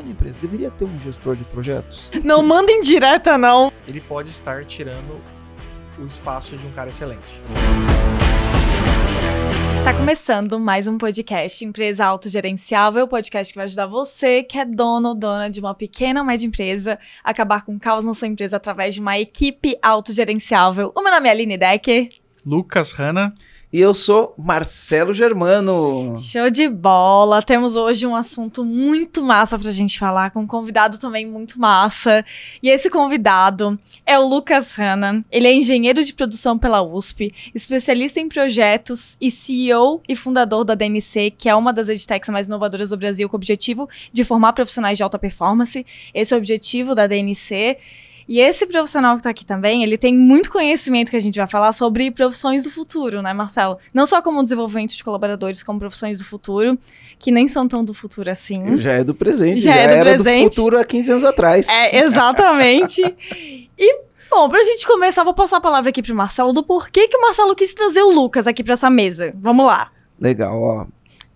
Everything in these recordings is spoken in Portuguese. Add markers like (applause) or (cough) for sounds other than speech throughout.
de empresa deveria ter um gestor de projetos? Não manda em direta, não. Ele pode estar tirando o espaço de um cara excelente. Está começando mais um podcast Empresa Autogerenciável, podcast que vai ajudar você, que é dono ou dona de uma pequena ou média empresa, a acabar com o caos na sua empresa através de uma equipe autogerenciável. O meu nome é Aline Decker. Lucas Hanna. E eu sou Marcelo Germano. Show de bola! Temos hoje um assunto muito massa pra gente falar, com um convidado também muito massa. E esse convidado é o Lucas Hanna. Ele é engenheiro de produção pela USP, especialista em projetos e CEO e fundador da DNC, que é uma das edtechs mais inovadoras do Brasil, com o objetivo de formar profissionais de alta performance. Esse é o objetivo da DNC. E esse profissional que está aqui também, ele tem muito conhecimento que a gente vai falar sobre profissões do futuro, né, Marcelo? Não só como desenvolvimento de colaboradores, como profissões do futuro, que nem são tão do futuro assim. Já é do presente. Já, já é do era presente. do futuro há 15 anos atrás. É, exatamente. e Bom, pra gente começar, vou passar a palavra aqui pro Marcelo do porquê que o Marcelo quis trazer o Lucas aqui para essa mesa. Vamos lá. Legal, ó.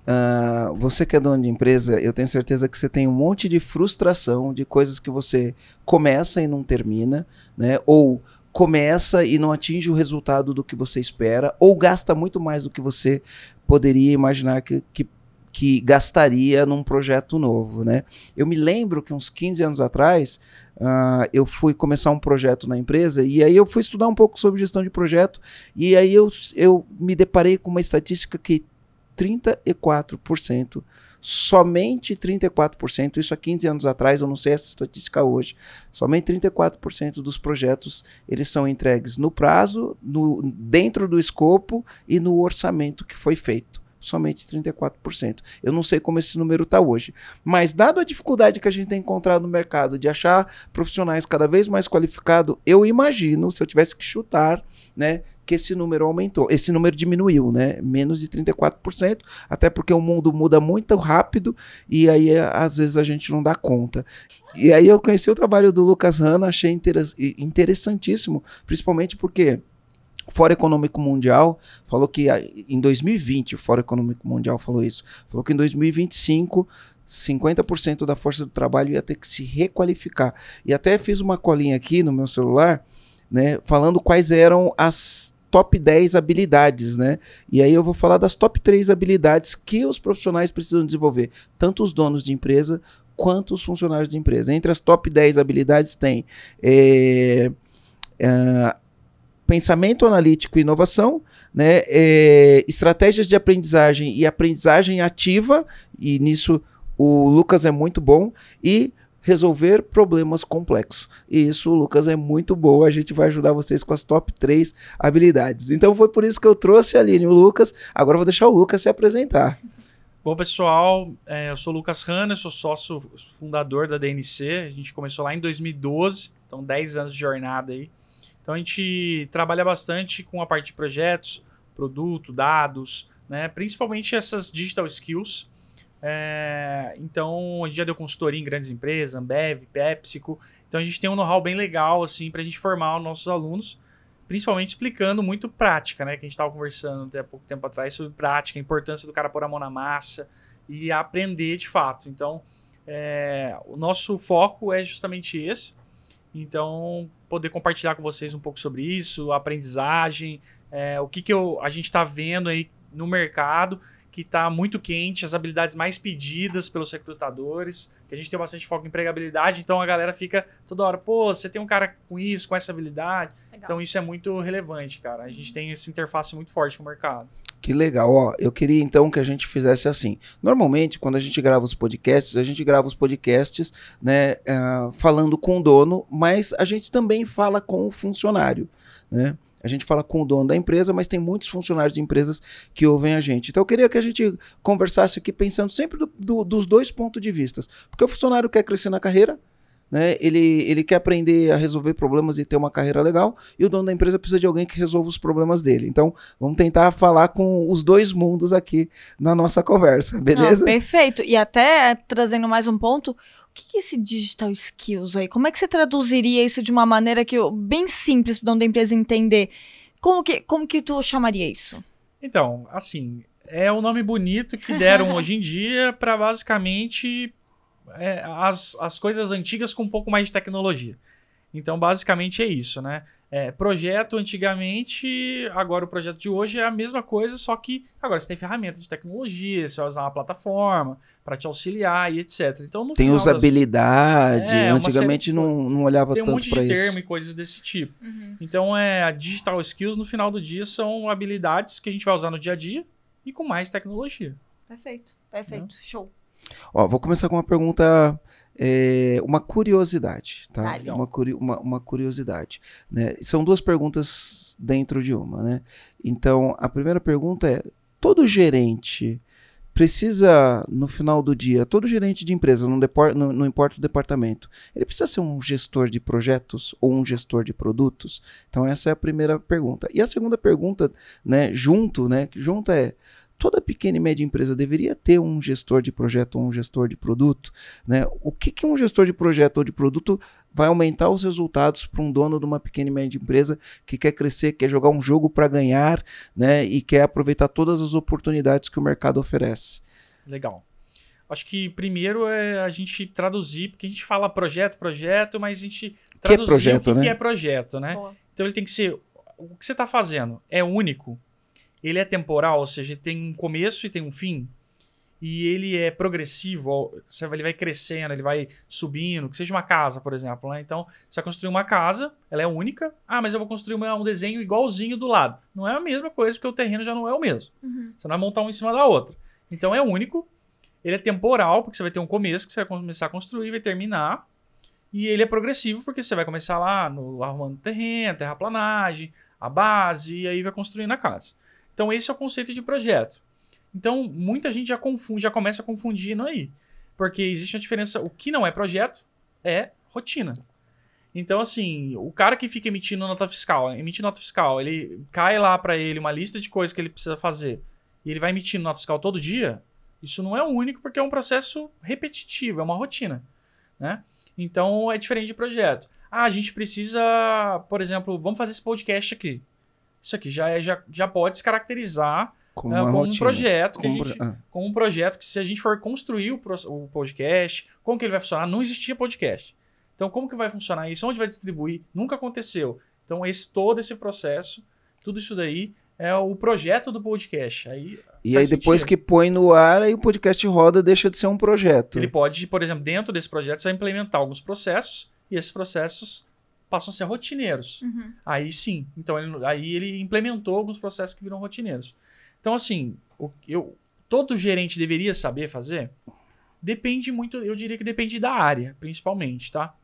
Uh, você que é dono de empresa, eu tenho certeza que você tem um monte de frustração de coisas que você começa e não termina, né? Ou começa e não atinge o resultado do que você espera, ou gasta muito mais do que você poderia imaginar que, que, que gastaria num projeto novo, né? Eu me lembro que uns 15 anos atrás, uh, eu fui começar um projeto na empresa e aí eu fui estudar um pouco sobre gestão de projeto e aí eu, eu me deparei com uma estatística que 34%. Somente 34%, isso há 15 anos atrás, eu não sei essa estatística hoje. Somente 34% dos projetos eles são entregues no prazo, no, dentro do escopo e no orçamento que foi feito somente 34%. Eu não sei como esse número está hoje. Mas, dado a dificuldade que a gente tem encontrado no mercado de achar profissionais cada vez mais qualificados, eu imagino, se eu tivesse que chutar, né, que esse número aumentou, esse número diminuiu, né? Menos de 34%, até porque o mundo muda muito rápido e aí às vezes a gente não dá conta. E aí eu conheci o trabalho do Lucas Hanna, achei interessantíssimo, principalmente porque o Fórum Econômico Mundial falou que em 2020, o Fórum Econômico Mundial falou isso, falou que em 2025 50% da força do trabalho ia ter que se requalificar. E até fiz uma colinha aqui no meu celular, né, falando quais eram as top 10 habilidades, né? E aí eu vou falar das top 3 habilidades que os profissionais precisam desenvolver, tanto os donos de empresa quanto os funcionários de empresa. Entre as top 10 habilidades tem é, é, pensamento analítico e inovação, né? É, estratégias de aprendizagem e aprendizagem ativa, e nisso o Lucas é muito bom, e resolver problemas complexos. E isso, Lucas, é muito bom. A gente vai ajudar vocês com as top 3 habilidades. Então foi por isso que eu trouxe a Aline o Lucas. Agora vou deixar o Lucas se apresentar. Bom, pessoal, é, eu sou o Lucas Hanna, sou sócio fundador da DNC. A gente começou lá em 2012, então 10 anos de jornada aí. Então a gente trabalha bastante com a parte de projetos, produto, dados, né? principalmente essas digital skills é, então, a gente já deu consultoria em grandes empresas, Ambev, PepsiCo. Então, a gente tem um know-how bem legal, assim, para a gente formar os nossos alunos, principalmente explicando muito prática, né? Que a gente estava conversando até pouco tempo atrás sobre prática, a importância do cara pôr a mão na massa e aprender de fato. Então, é, o nosso foco é justamente esse. Então, poder compartilhar com vocês um pouco sobre isso, aprendizagem, é, o que, que eu, a gente está vendo aí no mercado que está muito quente, as habilidades mais pedidas pelos recrutadores, que a gente tem bastante foco em empregabilidade, então a galera fica toda hora, pô, você tem um cara com isso, com essa habilidade. Legal. Então isso é muito relevante, cara. A gente tem essa interface muito forte com o mercado. Que legal, ó. Eu queria então que a gente fizesse assim. Normalmente, quando a gente grava os podcasts, a gente grava os podcasts, né, uh, falando com o dono, mas a gente também fala com o funcionário, né? A gente fala com o dono da empresa, mas tem muitos funcionários de empresas que ouvem a gente. Então eu queria que a gente conversasse aqui pensando sempre do, do, dos dois pontos de vista. Porque o funcionário quer crescer na carreira, né? Ele, ele quer aprender a resolver problemas e ter uma carreira legal, e o dono da empresa precisa de alguém que resolva os problemas dele. Então, vamos tentar falar com os dois mundos aqui na nossa conversa, beleza? Não, perfeito. E até trazendo mais um ponto, que é esse digital skills aí? Como é que você traduziria isso de uma maneira que eu, bem simples para a empresa entender? Como que, como que tu chamaria isso? Então, assim, é um nome bonito que deram (laughs) hoje em dia para basicamente é, as, as coisas antigas com um pouco mais de tecnologia. Então, basicamente é isso, né? É, projeto antigamente, agora o projeto de hoje é a mesma coisa, só que agora você tem ferramentas de tecnologia, você vai usar uma plataforma para te auxiliar e etc. Então, tem usabilidade, das... é, antigamente série... não, não olhava tanto para isso. Tem um monte de termo e coisas desse tipo. Uhum. Então, é, a digital skills no final do dia são habilidades que a gente vai usar no dia a dia e com mais tecnologia. Perfeito, perfeito, é. show. Ó, vou começar com uma pergunta é, uma curiosidade, tá? Uma, uma, uma, curiosidade. Né? São duas perguntas dentro de uma, né? Então, a primeira pergunta é: todo gerente precisa, no final do dia, todo gerente de empresa, não, não, não, importa o departamento, ele precisa ser um gestor de projetos ou um gestor de produtos? Então, essa é a primeira pergunta. E a segunda pergunta, né, junto, né, junto é toda pequena e média empresa deveria ter um gestor de projeto ou um gestor de produto. Né? O que, que um gestor de projeto ou de produto vai aumentar os resultados para um dono de uma pequena e média empresa que quer crescer, quer jogar um jogo para ganhar né? e quer aproveitar todas as oportunidades que o mercado oferece? Legal. Acho que primeiro é a gente traduzir, porque a gente fala projeto, projeto, mas a gente traduzir que é projeto, o que, né? que é projeto, né? Então ele tem que ser. O que você está fazendo é único, ele é temporal, ou seja, tem um começo e tem um fim. E ele é progressivo, ele vai crescendo, ele vai subindo, que seja uma casa, por exemplo. Né? Então, você vai construir uma casa, ela é única. Ah, mas eu vou construir um desenho igualzinho do lado. Não é a mesma coisa, porque o terreno já não é o mesmo. Uhum. Você vai montar um em cima da outra. Então, é único. Ele é temporal, porque você vai ter um começo que você vai começar a construir, vai terminar. E ele é progressivo, porque você vai começar lá no arrumando terreno, terraplanagem, a base, e aí vai construindo a casa. Então, esse é o conceito de projeto. Então, muita gente já confunde, já começa a confundir aí. Porque existe uma diferença. O que não é projeto é rotina. Então, assim, o cara que fica emitindo nota fiscal, emite nota fiscal, ele cai lá para ele uma lista de coisas que ele precisa fazer e ele vai emitindo nota fiscal todo dia, isso não é o único porque é um processo repetitivo, é uma rotina, né? Então, é diferente de projeto. Ah, a gente precisa, por exemplo, vamos fazer esse podcast aqui. Isso aqui já, é, já, já pode se caracterizar como, uh, como um projeto como, gente, ah. como, um projeto que se a gente for construir o, o, podcast, como que ele vai funcionar? Não existia podcast. Então, como que vai funcionar isso? Onde vai distribuir? Nunca aconteceu. Então, esse todo esse processo, tudo isso daí é o projeto do podcast. Aí, e aí, depois sentido. que põe no ar, aí o podcast roda, deixa de ser um projeto. Ele pode, por exemplo, dentro desse projeto, você vai implementar alguns processos, e esses processos passam a ser rotineiros. Uhum. Aí sim. Então, ele, aí ele implementou alguns processos que viram rotineiros. Então, assim, o, eu, todo gerente deveria saber fazer? Depende muito, eu diria que depende da área, principalmente, tá?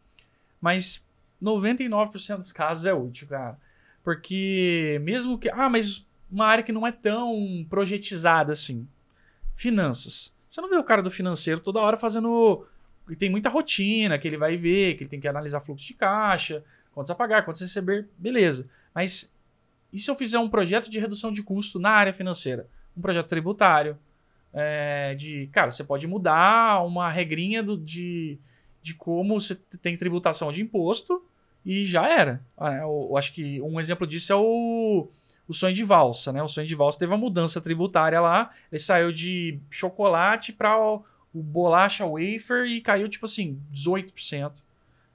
Mas 99% dos casos é útil, cara. Porque mesmo que. Ah, mas uma área que não é tão projetizada assim. Finanças. Você não vê o cara do financeiro toda hora fazendo e tem muita rotina que ele vai ver, que ele tem que analisar fluxo de caixa, quantos a pagar, quantos a receber, beleza. Mas e se eu fizer um projeto de redução de custo na área financeira? Um projeto tributário, é, de, cara, você pode mudar uma regrinha do, de, de como você tem tributação de imposto e já era. Ah, eu, eu acho que um exemplo disso é o, o sonho de valsa, né? O sonho de valsa teve uma mudança tributária lá, ele saiu de chocolate para o bolacha wafer e caiu tipo assim, 18%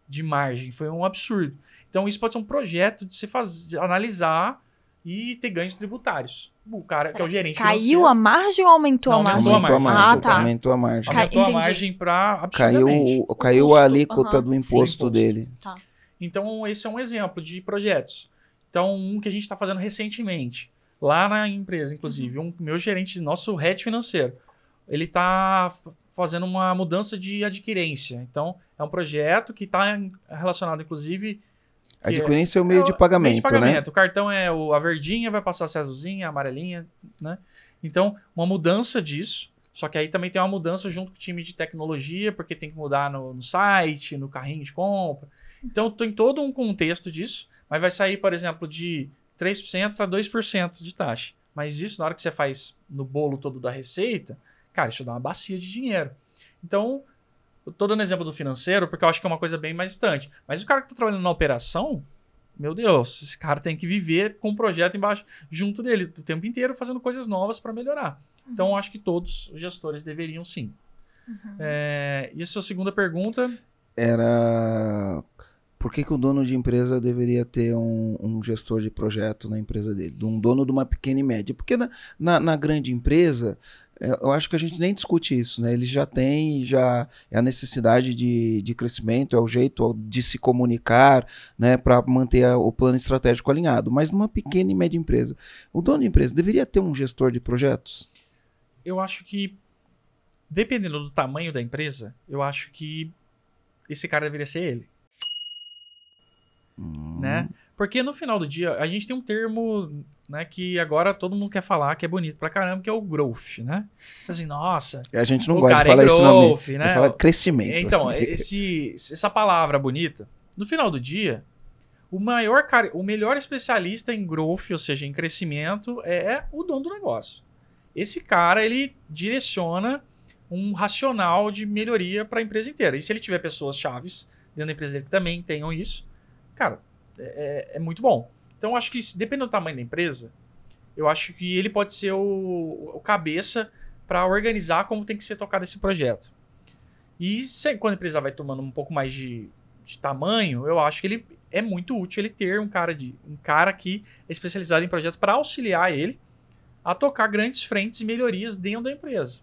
de margem. Foi um absurdo. Então isso pode ser um projeto de se fazer, analisar e ter ganhos tributários. O cara que é o gerente Caiu a margem ou aumentou Não, a margem? Aumentou a margem. Ah, tá. Aumentou a margem. Aumentou a margem para Caiu, caiu a alíquota uhum. do imposto, Sim, dele. Tá. Então esse é um exemplo de projetos. Então um que a gente está fazendo recentemente lá na empresa, inclusive, uhum. um meu gerente, nosso head financeiro, ele está fazendo uma mudança de adquirência. Então, é um projeto que está relacionado, inclusive. Adquirência é, é, o meio, é de, pagamento, meio de pagamento, né? O cartão é o, a verdinha, vai passar a ser azulzinha, a amarelinha, né? Então, uma mudança disso. Só que aí também tem uma mudança junto com o time de tecnologia, porque tem que mudar no, no site, no carrinho de compra. Então, tem todo um contexto disso, mas vai sair, por exemplo, de 3% para 2% de taxa. Mas isso, na hora que você faz no bolo todo da receita, Cara, isso dá uma bacia de dinheiro. Então, eu tô dando exemplo do financeiro porque eu acho que é uma coisa bem mais distante. Mas o cara que tá trabalhando na operação, meu Deus, esse cara tem que viver com um projeto embaixo, junto dele, o tempo inteiro, fazendo coisas novas para melhorar. Então, eu acho que todos os gestores deveriam sim. É, e a sua segunda pergunta? Era por que, que o dono de empresa deveria ter um, um gestor de projeto na empresa dele? De um dono de uma pequena e média. Porque na, na, na grande empresa, eu acho que a gente nem discute isso, né? Ele já tem, já é a necessidade de, de crescimento, é o jeito de se comunicar, né, para manter a, o plano estratégico alinhado. Mas numa pequena e média empresa, o dono de empresa deveria ter um gestor de projetos? Eu acho que, dependendo do tamanho da empresa, eu acho que esse cara deveria ser ele. Hum. né? Porque no final do dia, a gente tem um termo né, que agora todo mundo quer falar, que é bonito pra caramba, que é o growth, né? Assim, nossa, A gente não gosta de cara falar é isso nome. growth, né? Fala crescimento. Então, (laughs) esse, essa palavra bonita, no final do dia, o maior cara, o melhor especialista em growth, ou seja, em crescimento, é o dono do negócio. Esse cara, ele direciona um racional de melhoria para a empresa inteira. E se ele tiver pessoas chaves dentro da empresa dele que também tenham isso, cara, é, é muito bom. Então, acho que, dependendo do tamanho da empresa, eu acho que ele pode ser o, o cabeça para organizar como tem que ser tocado esse projeto. E se- quando a empresa vai tomando um pouco mais de, de tamanho, eu acho que ele é muito útil ele ter um cara de um cara que é especializado em projetos para auxiliar ele a tocar grandes frentes e melhorias dentro da empresa.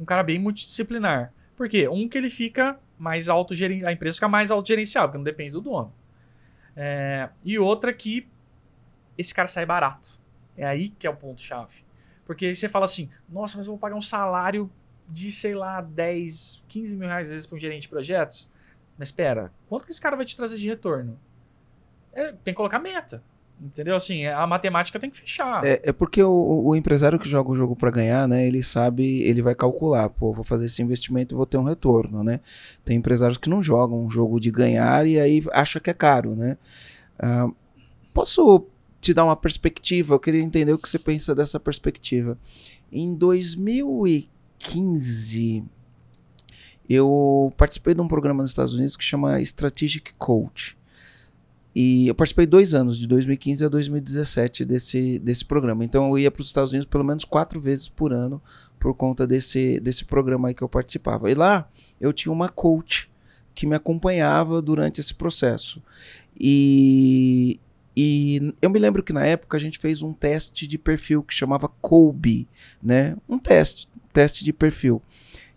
Um cara bem multidisciplinar. Por quê? Um que ele fica mais autogerenciado, a empresa fica mais autogerenciável, porque não depende do dono. É, e outra que esse cara sai barato. É aí que é o ponto-chave. Porque aí você fala assim, nossa, mas eu vou pagar um salário de, sei lá, 10, 15 mil reais às vezes para um gerente de projetos. Mas espera, quanto que esse cara vai te trazer de retorno? É, tem que colocar meta. Entendeu? Assim, a matemática tem que fechar. É, é porque o, o empresário que joga o jogo para ganhar, né? Ele sabe, ele vai calcular, pô, vou fazer esse investimento e vou ter um retorno, né? Tem empresários que não jogam um jogo de ganhar e aí acha que é caro, né? Ah, posso te dar uma perspectiva? Eu queria entender o que você pensa dessa perspectiva. Em 2015, eu participei de um programa nos Estados Unidos que chama Strategic Coach. E eu participei dois anos, de 2015 a 2017, desse, desse programa. Então eu ia para os Estados Unidos pelo menos quatro vezes por ano por conta desse, desse programa aí que eu participava. E lá eu tinha uma coach que me acompanhava durante esse processo. E, e eu me lembro que na época a gente fez um teste de perfil que chamava Colby, né? Um teste, teste de perfil.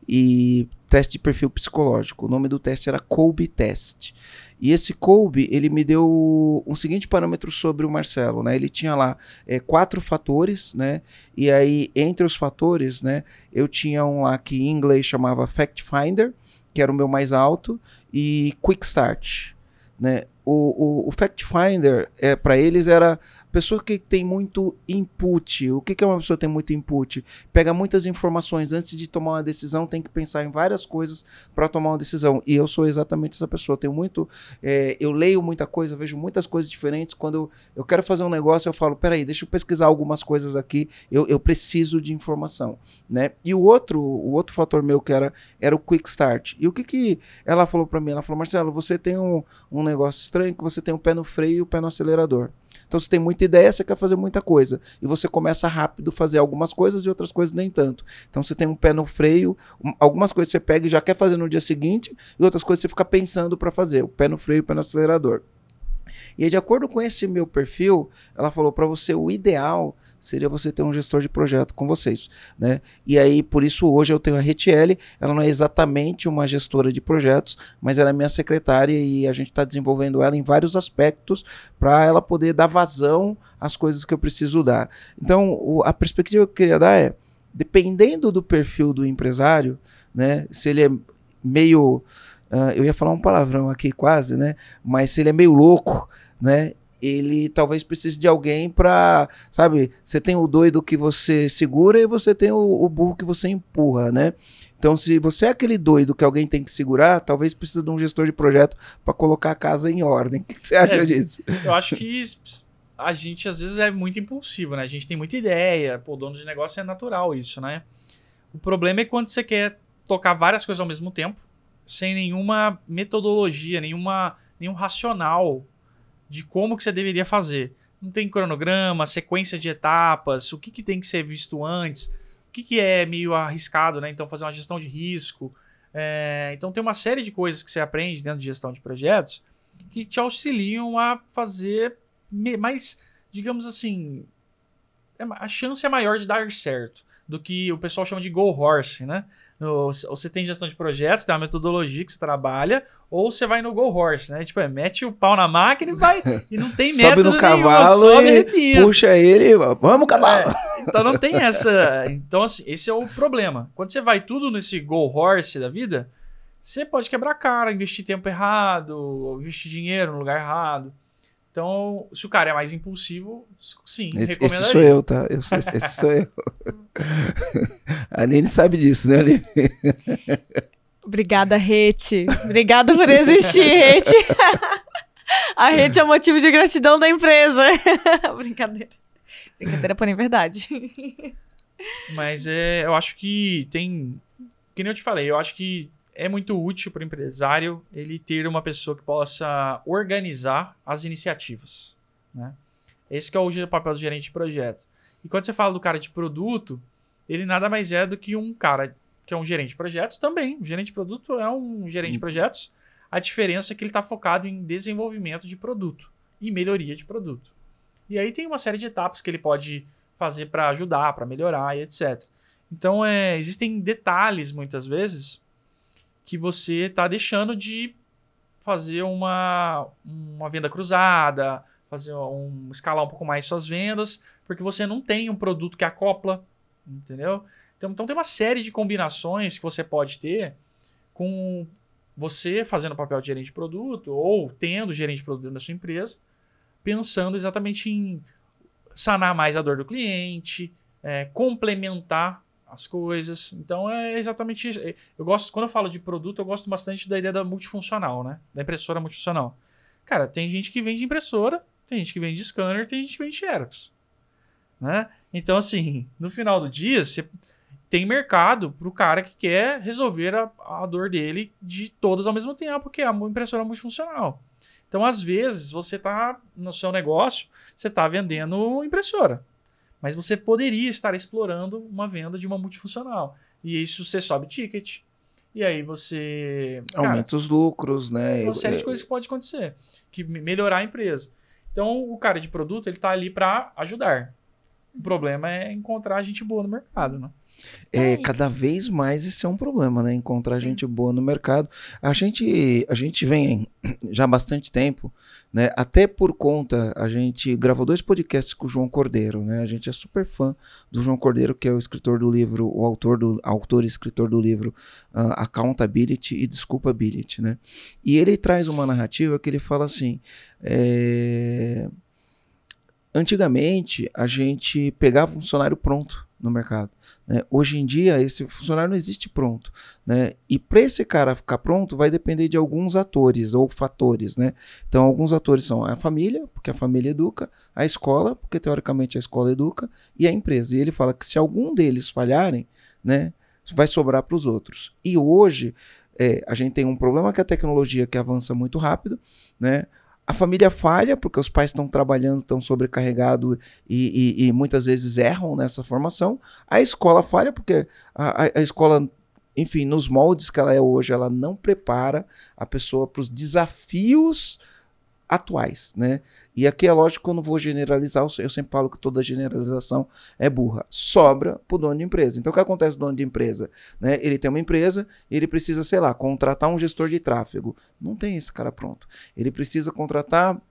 E teste de perfil psicológico. O nome do teste era Colby Test. E esse Colby, ele me deu um seguinte parâmetro sobre o Marcelo, né? Ele tinha lá é, quatro fatores, né? E aí, entre os fatores, né? Eu tinha um lá que em inglês chamava Fact Finder, que era o meu mais alto, e Quick Start, né? O, o, o Fact Finder, é, para eles, era pessoa que tem muito input. O que, é uma pessoa que tem muito input? Pega muitas informações antes de tomar uma decisão, tem que pensar em várias coisas para tomar uma decisão. E eu sou exatamente essa pessoa. Tenho muito, é, eu leio muita coisa, vejo muitas coisas diferentes. Quando eu, eu quero fazer um negócio, eu falo, peraí, deixa eu pesquisar algumas coisas aqui. Eu, eu preciso de informação, né? E o outro, o outro fator meu que era, era o quick start. E o que que ela falou para mim? Ela falou, Marcelo, você tem um, um negócio estranho que você tem o pé no freio e o pé no acelerador. Então você tem muita ideia, você quer fazer muita coisa. E você começa rápido a fazer algumas coisas e outras coisas nem tanto. Então você tem um pé no freio, um- algumas coisas você pega e já quer fazer no dia seguinte, e outras coisas você fica pensando para fazer. O pé no freio o pé no acelerador. E aí, de acordo com esse meu perfil, ela falou para você o ideal seria você ter um gestor de projeto com vocês, né? E aí, por isso hoje eu tenho a Retiele, ela não é exatamente uma gestora de projetos, mas ela é minha secretária e a gente está desenvolvendo ela em vários aspectos para ela poder dar vazão às coisas que eu preciso dar. Então, o- a perspectiva que eu queria dar é, dependendo do perfil do empresário, né? Se ele é meio ah, eu ia falar um palavrão aqui quase, né? Mas se ele é meio louco, né? Ele talvez precise de alguém para, sabe? Você tem o doido que você segura e você tem o, o burro que você empurra, né? Então, se você é aquele doido que alguém tem que segurar, talvez precise de um gestor de projeto para colocar a casa em ordem. (laughs) O que que você acha É. disso? Eu acho que a gente às vezes é muito impulsivo, né? A gente tem muita ideia, pô, dono de negócio é natural isso, né? O problema é quando você quer tocar várias coisas ao mesmo tempo, sem nenhuma metodologia, nenhuma, nenhum racional de como que você deveria fazer. Não tem cronograma, sequência de etapas, o que, que tem que ser visto antes. que, que é meio arriscado, né? Então, fazer uma gestão de risco. É, então, tem uma série de coisas que você aprende dentro de gestão de projetos que te auxiliam a fazer mais, digamos assim, é a chance é maior de dar certo do que o pessoal chama de go horse, né? No, você tem gestão de projetos, tem uma metodologia que você trabalha, ou você vai no go horse, né? Tipo, é, mete o pau na máquina e vai. E não tem (laughs) método sobe no cavalo nenhum, sobe, puxa ele, vamos cavalo. É, então não tem essa. Então, assim, esse é o problema. Quando você vai tudo nesse go horse da vida, você pode quebrar a cara, investir tempo errado, investir dinheiro no lugar errado. Então, se o cara é mais impulsivo, sim, esse, esse sou eu, tá? Eu sou, esse sou eu. (laughs) A Aline sabe disso, né, Aline? Obrigada, Rete. Obrigada por existir, Rete. (laughs) A Rete é o motivo de gratidão da empresa. (laughs) Brincadeira. Brincadeira, porém verdade. Mas é, eu acho que tem. Que nem eu te falei, eu acho que é muito útil para o empresário ele ter uma pessoa que possa organizar as iniciativas. Né? Esse que é o papel do gerente de projeto. E quando você fala do cara de produto, ele nada mais é do que um cara que é um gerente de projetos também. O gerente de produto é um gerente de projetos. A diferença é que ele está focado em desenvolvimento de produto e melhoria de produto. E aí tem uma série de etapas que ele pode fazer para ajudar, para melhorar e etc. Então, é, existem detalhes, muitas vezes, que você está deixando de fazer uma, uma venda cruzada, fazer um escalar um pouco mais suas vendas, porque você não tem um produto que acopla, entendeu? Então, então tem uma série de combinações que você pode ter com você fazendo o papel de gerente de produto ou tendo gerente de produto na sua empresa, pensando exatamente em sanar mais a dor do cliente, é, complementar as coisas. Então é exatamente isso. Eu gosto, quando eu falo de produto, eu gosto bastante da ideia da multifuncional, né? Da impressora multifuncional. Cara, tem gente que vende impressora, tem gente que vende scanner, tem gente que vende xerox. Né? Então, assim, no final do dia, você tem mercado para o cara que quer resolver a, a, dor dele de todas ao mesmo tempo, que é a impressora multifuncional. Então, às vezes, você está no seu negócio, você está vendendo impressora. Mas você poderia estar explorando uma venda de uma multifuncional. E isso você sobe ticket. E aí você. Aumenta os lucros, né? Uma série de coisas que pode acontecer. Que melhorar a empresa. Então, o cara de produto, ele está ali para ajudar. O problema é encontrar gente boa no mercado, né? É, cada vez mais esse é um problema, né? Encontrar Sim. gente boa no mercado. A gente, a gente vem já há bastante tempo, né? Até por conta, a gente gravou dois podcasts com o João Cordeiro, né? A gente é super fã do João Cordeiro, que é o escritor do livro, o autor do autor e escritor do livro uh, Accountability e Desculpability, né? E ele traz uma narrativa que ele fala assim, é... antigamente a gente pegava um funcionário pronto no mercado. Né? Hoje em dia, esse funcionário não existe pronto. Né? E para esse cara ficar pronto, vai depender de alguns atores ou fatores. Né? Então, alguns atores são a família, porque a família educa, a escola, porque teoricamente a escola educa, e a empresa. E ele fala que se algum deles falharem, né, vai sobrar para os outros. E hoje, é, a gente tem um problema que a tecnologia que avança muito rápido, né? A família falha porque os pais estão trabalhando, estão sobrecarregados e, e, e, muitas vezes erram nessa formação. A escola falha porque a, a, a escola, enfim, nos moldes que ela é hoje, ela não prepara a pessoa para os desafios atuais, né? E aqui é lógico que eu não vou generalizar, eu sempre falo que toda generalização é burra. Sobra para o dono de empresa. Então o que acontece com o dono de empresa? Né? Ele tem uma empresa, ele precisa, sei lá, contratar um gestor de tráfego. Não tem esse cara pronto. Ele precisa contratar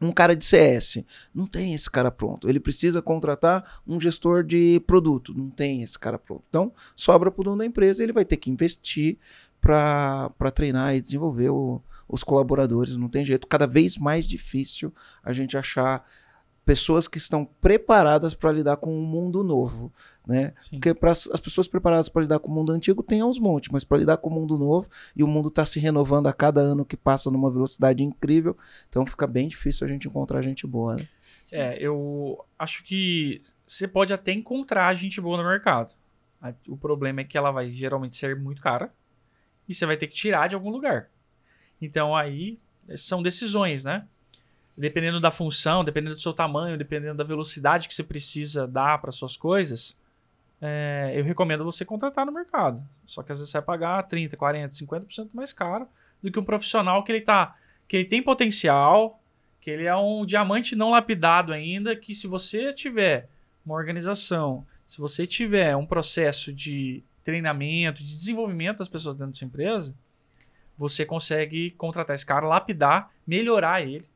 um cara de CS. Não tem esse cara pronto. Ele precisa contratar um gestor de produto. Não tem esse cara pronto. Então, sobra para o dono da empresa, ele vai ter que investir para treinar e desenvolver o, os colaboradores, não tem jeito. Cada vez mais difícil a gente achar pessoas que estão preparadas para lidar com um mundo novo, né? Sim. Porque para as pessoas preparadas para lidar com o mundo antigo tem aos montes, mas para lidar com o mundo novo e o mundo está se renovando a cada ano que passa numa velocidade incrível, então fica bem difícil a gente encontrar gente boa. Né? É, eu acho que você pode até encontrar gente boa no mercado. O problema é que ela vai geralmente ser muito cara e você vai ter que tirar de algum lugar. Então aí são decisões, né? Dependendo da função, dependendo do seu tamanho, dependendo da velocidade que você precisa dar para suas coisas, é, eu recomendo você contratar no mercado. Só que às vezes você vai pagar 30, 40, 50% mais caro do que um profissional que ele tá, que ele tem potencial, que ele é um diamante não lapidado ainda, que se você tiver uma organização, se você tiver um processo de treinamento, de desenvolvimento das pessoas dentro da sua empresa, você consegue contratar esse cara, lapidar, melhorar ele.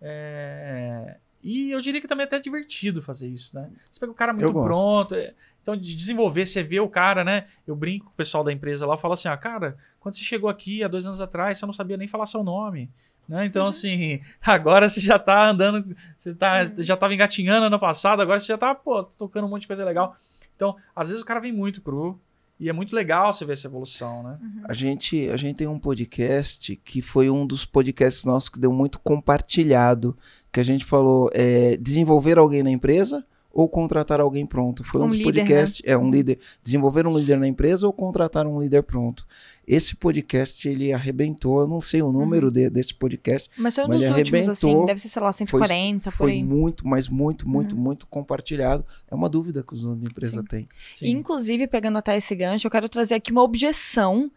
É, e eu diria que também é até divertido fazer isso, né? Você pega o cara muito pronto. É, então, de desenvolver, você vê o cara, né? Eu brinco com o pessoal da empresa lá, falo assim, ah, cara, quando você chegou aqui há dois anos atrás, você não sabia nem falar seu nome. Né? Então, uhum. assim, (laughs) agora você já tá andando, você tá, uhum. já tava engatinhando ano passado, agora você já tá, pô, tocando um monte de coisa legal. Então, às vezes o cara vem muito cru, e é muito legal você ver essa evolução, né? Uhum. A, gente, a gente tem um podcast que foi um dos podcasts nossos que deu muito compartilhado, que a gente falou é, desenvolver alguém na empresa ou contratar alguém pronto. Foi um, um dos líder, podcasts, né? é um uhum. líder, desenvolver um líder na empresa ou contratar um líder pronto. Esse podcast ele arrebentou, eu não sei o número uhum. de, desse podcast, mas foi um mas dos últimos assim, deve ser sei lá 140 foi, por aí. Foi muito, mas muito, muito, uhum. muito compartilhado. É uma dúvida que os donos da empresa têm. Inclusive pegando até esse gancho, eu quero trazer aqui uma objeção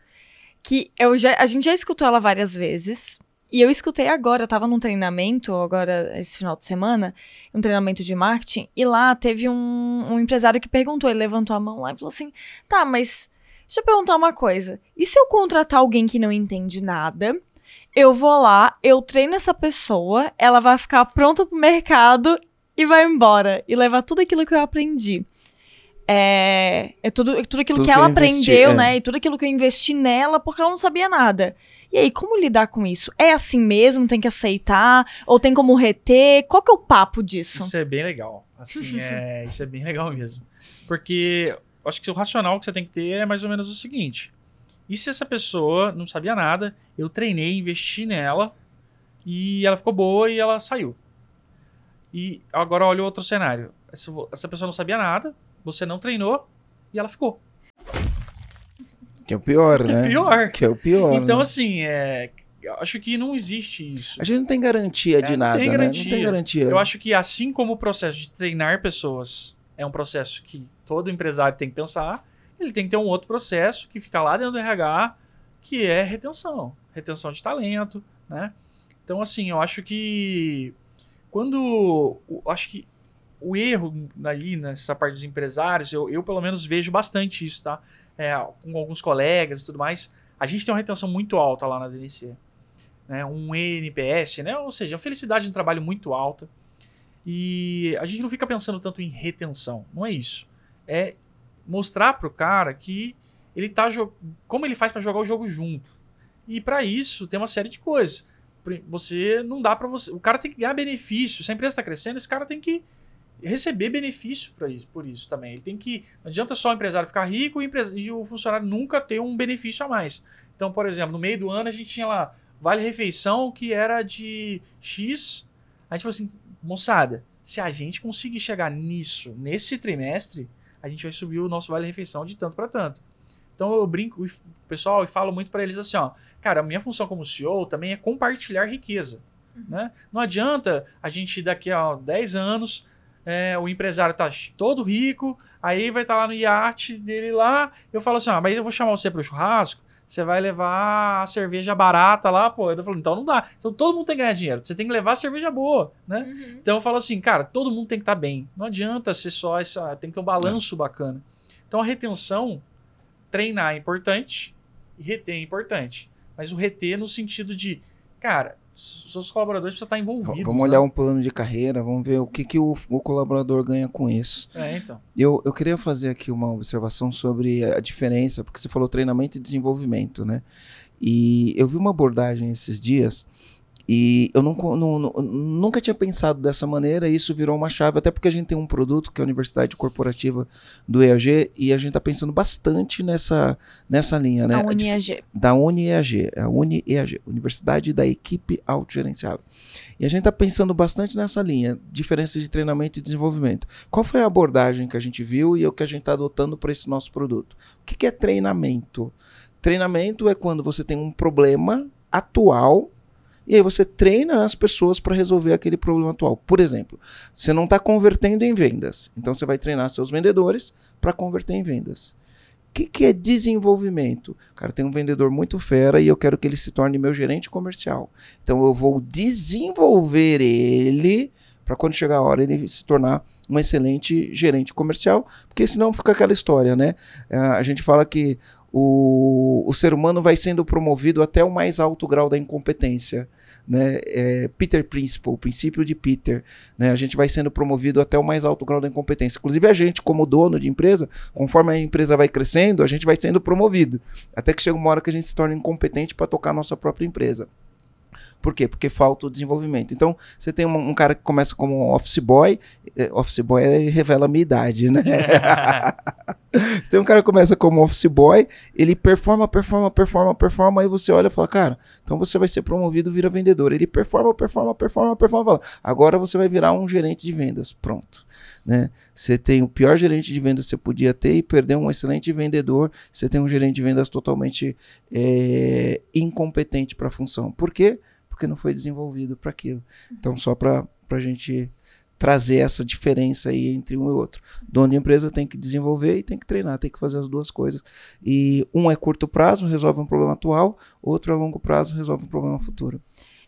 que eu já, a gente já escutou ela várias vezes, e eu escutei agora, eu tava num treinamento, agora esse final de semana, um treinamento de marketing, e lá teve um, um empresário que perguntou, ele levantou a mão lá e falou assim: tá, mas deixa eu perguntar uma coisa. E se eu contratar alguém que não entende nada? Eu vou lá, eu treino essa pessoa, ela vai ficar pronta pro mercado e vai embora. E levar tudo aquilo que eu aprendi. É, é tudo, é tudo aquilo tudo que, que ela investi, aprendeu, é. né? E tudo aquilo que eu investi nela porque ela não sabia nada. E aí, como lidar com isso? É assim mesmo? Tem que aceitar? Ou tem como reter? Qual que é o papo disso? Isso é bem legal. Assim, (laughs) é, isso é bem legal mesmo. Porque acho que o racional que você tem que ter é mais ou menos o seguinte. E se essa pessoa não sabia nada, eu treinei, investi nela, e ela ficou boa e ela saiu. E agora olha o outro cenário. Essa, essa pessoa não sabia nada, você não treinou, e ela ficou. Que é o pior, que é né? É pior. Que é o pior. Então, né? assim, é, acho que não existe isso. A gente não tem garantia de é, nada, tem garantia. né? Não tem garantia. Eu acho que assim como o processo de treinar pessoas é um processo que todo empresário tem que pensar, ele tem que ter um outro processo que fica lá dentro do RH, que é retenção. Retenção de talento, né? Então, assim, eu acho que quando... Acho que o erro ali nessa parte dos empresários, eu, eu pelo menos vejo bastante isso, tá? É, com alguns colegas e tudo mais, a gente tem uma retenção muito alta lá na DNC. Né? Um NPS, né? ou seja, a felicidade no trabalho muito alta. E a gente não fica pensando tanto em retenção, não é isso. É mostrar para o cara que ele tá como ele faz para jogar o jogo junto. E para isso tem uma série de coisas. Você não dá para você, o cara tem que ganhar benefício. Se a empresa está crescendo, esse cara tem que receber benefício para isso, por isso também. Ele tem que. Não adianta só o empresário ficar rico e, o funcionário nunca ter um benefício a mais. Então, por exemplo, no meio do ano a gente tinha lá vale refeição que era de X. A gente falou assim, moçada, se a gente conseguir chegar nisso nesse trimestre, a gente vai subir o nosso vale refeição de tanto para tanto. Então eu brinco, pessoal, e falo muito para eles assim, ó, cara, a minha função como CEO também é compartilhar riqueza. Uhum. Né? Não adianta a gente daqui a 10 anos é, o empresário tá todo rico, aí vai estar tá lá no iate dele lá, eu falo assim, ah, mas eu vou chamar você para o churrasco, você vai levar a cerveja barata lá, pô. Eu falo, então não dá. Então todo mundo tem que ganhar dinheiro. Você tem que levar a cerveja boa, né? Uhum. Então eu falo assim, cara, todo mundo tem que estar tá bem. Não adianta ser só essa. Tem que ter um balanço é. bacana. Então a retenção, treinar é importante e reter é importante. Mas o reter no sentido de, cara, seus colaboradores precisam estar envolvidos. Vamos olhar né? um plano de carreira, vamos ver o que, que o, o colaborador ganha com isso. É, então. Eu, eu queria fazer aqui uma observação sobre a diferença, porque você falou treinamento e desenvolvimento, né? E eu vi uma abordagem esses dias e eu não, não, nunca tinha pensado dessa maneira e isso virou uma chave, até porque a gente tem um produto que é a Universidade Corporativa do EAG e a gente está pensando bastante nessa, nessa linha, né? A UniEAG. Da UniEAG, a UniEAG, Universidade da Equipe Autogerenciável. E a gente está pensando bastante nessa linha, diferença de treinamento e desenvolvimento. Qual foi a abordagem que a gente viu e o que a gente está adotando para esse nosso produto? O que, que é treinamento? Treinamento é quando você tem um problema atual E aí você treina as pessoas para resolver aquele problema atual. Por exemplo, você não está convertendo em vendas, então você vai treinar seus vendedores para converter em vendas. O que, que é desenvolvimento? Cara, tem um vendedor muito fera e eu quero que ele se torne meu gerente comercial. Então eu vou desenvolver ele para quando chegar a hora ele se tornar um excelente gerente comercial, porque senão fica aquela história, né? Uh, a gente fala que o, o ser humano vai sendo promovido até o mais alto grau da incompetência. Né? É Peter Principle, o princípio de Peter. Né? A gente vai sendo promovido até o mais alto grau da incompetência. Inclusive, a gente, como dono de empresa, conforme a empresa vai crescendo, a gente vai sendo promovido. Até que chega uma hora que a gente se torna incompetente para tocar a nossa própria empresa. Por quê? Porque falta o desenvolvimento. Então, você tem um, um cara que começa como office boy, eh, office boy revela a minha idade, né? (laughs) você tem um cara que começa como office boy, ele performa, performa, performa, performa, aí você olha e fala, cara, então você vai ser promovido, vira vendedor. Ele performa, performa, performa, performa, fala, agora você vai virar um gerente de vendas. Pronto. Né? Você tem o pior gerente de vendas que você podia ter e perder um excelente vendedor. Você tem um gerente de vendas totalmente é, incompetente para a função. Por quê? Porque não foi desenvolvido para aquilo. Então, só para a gente trazer essa diferença aí entre um e outro. Dono de empresa tem que desenvolver e tem que treinar, tem que fazer as duas coisas. E um é curto prazo, resolve um problema atual, outro é longo prazo, resolve um problema futuro.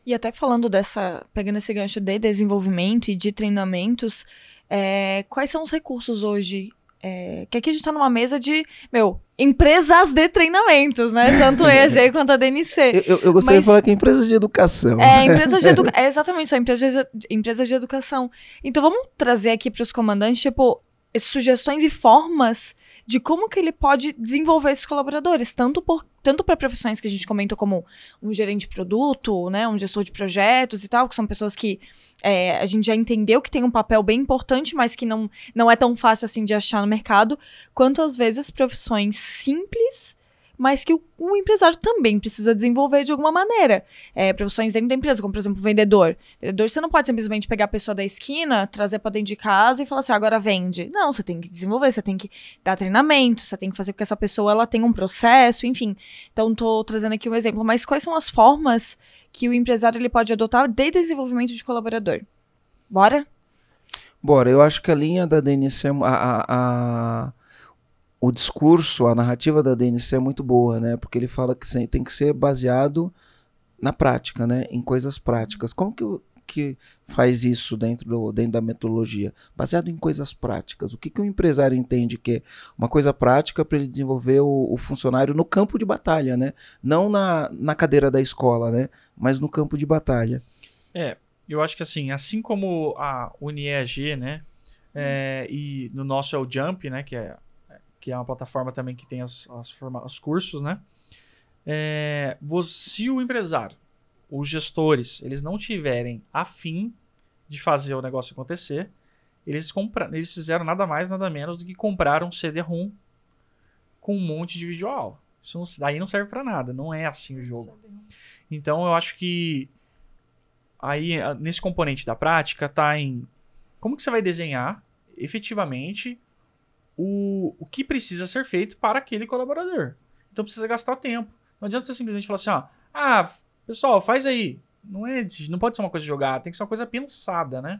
E até falando dessa, pegando esse gancho de desenvolvimento e de treinamentos, é, quais são os recursos hoje? É, que aqui a gente está numa mesa de, meu, empresas de treinamentos, né? Tanto a (laughs) EAG quanto a DNC. Eu, eu gostaria Mas, de falar que é empresas de educação. É, empresas de educação. (laughs) É exatamente isso, empresas de, empresas de educação. Então vamos trazer aqui para os comandantes, tipo, sugestões e formas de como que ele pode desenvolver esses colaboradores, tanto por tanto para profissões que a gente comenta como um gerente de produto, né, um gestor de projetos e tal, que são pessoas que é, a gente já entendeu que tem um papel bem importante, mas que não, não é tão fácil assim de achar no mercado, quanto às vezes profissões simples mas que o, o empresário também precisa desenvolver de alguma maneira. É, profissões dentro da empresa, como por exemplo vendedor. Vendedor, você não pode simplesmente pegar a pessoa da esquina, trazer para dentro de casa e falar assim, agora vende. Não, você tem que desenvolver, você tem que dar treinamento, você tem que fazer com que essa pessoa ela tenha um processo, enfim. Então, tô trazendo aqui um exemplo. Mas quais são as formas que o empresário ele pode adotar de desenvolvimento de colaborador? Bora? Bora, eu acho que a linha da DNC, a, a, a o discurso, a narrativa da DNC é muito boa, né? Porque ele fala que tem que ser baseado na prática, né? Em coisas práticas. Como que, que faz isso dentro, do, dentro da metodologia? Baseado em coisas práticas. O que, que o empresário entende que é uma coisa prática para ele desenvolver o, o, funcionário no campo de batalha, né? Não na, na cadeira da escola, né? Mas no campo de batalha. É, eu acho que assim, assim como a UniEAG, né? É, e no nosso é o Jump, né? Que é que é uma plataforma também que tem as, as forma, os cursos, né? É, se o empresário, os gestores, eles não tiverem afim de fazer o negócio acontecer, eles, compra, eles fizeram nada mais, nada menos do que comprar um CD-ROM com um monte de videoaula. Isso não, daí não serve para nada, não é assim o jogo. Então eu acho que aí nesse componente da prática tá em como que você vai desenhar efetivamente o, o que precisa ser feito para aquele colaborador. Então precisa gastar tempo. Não adianta você simplesmente falar assim, ó, ah, pessoal, faz aí. Não é, não pode ser uma coisa jogada, tem que ser uma coisa pensada, né?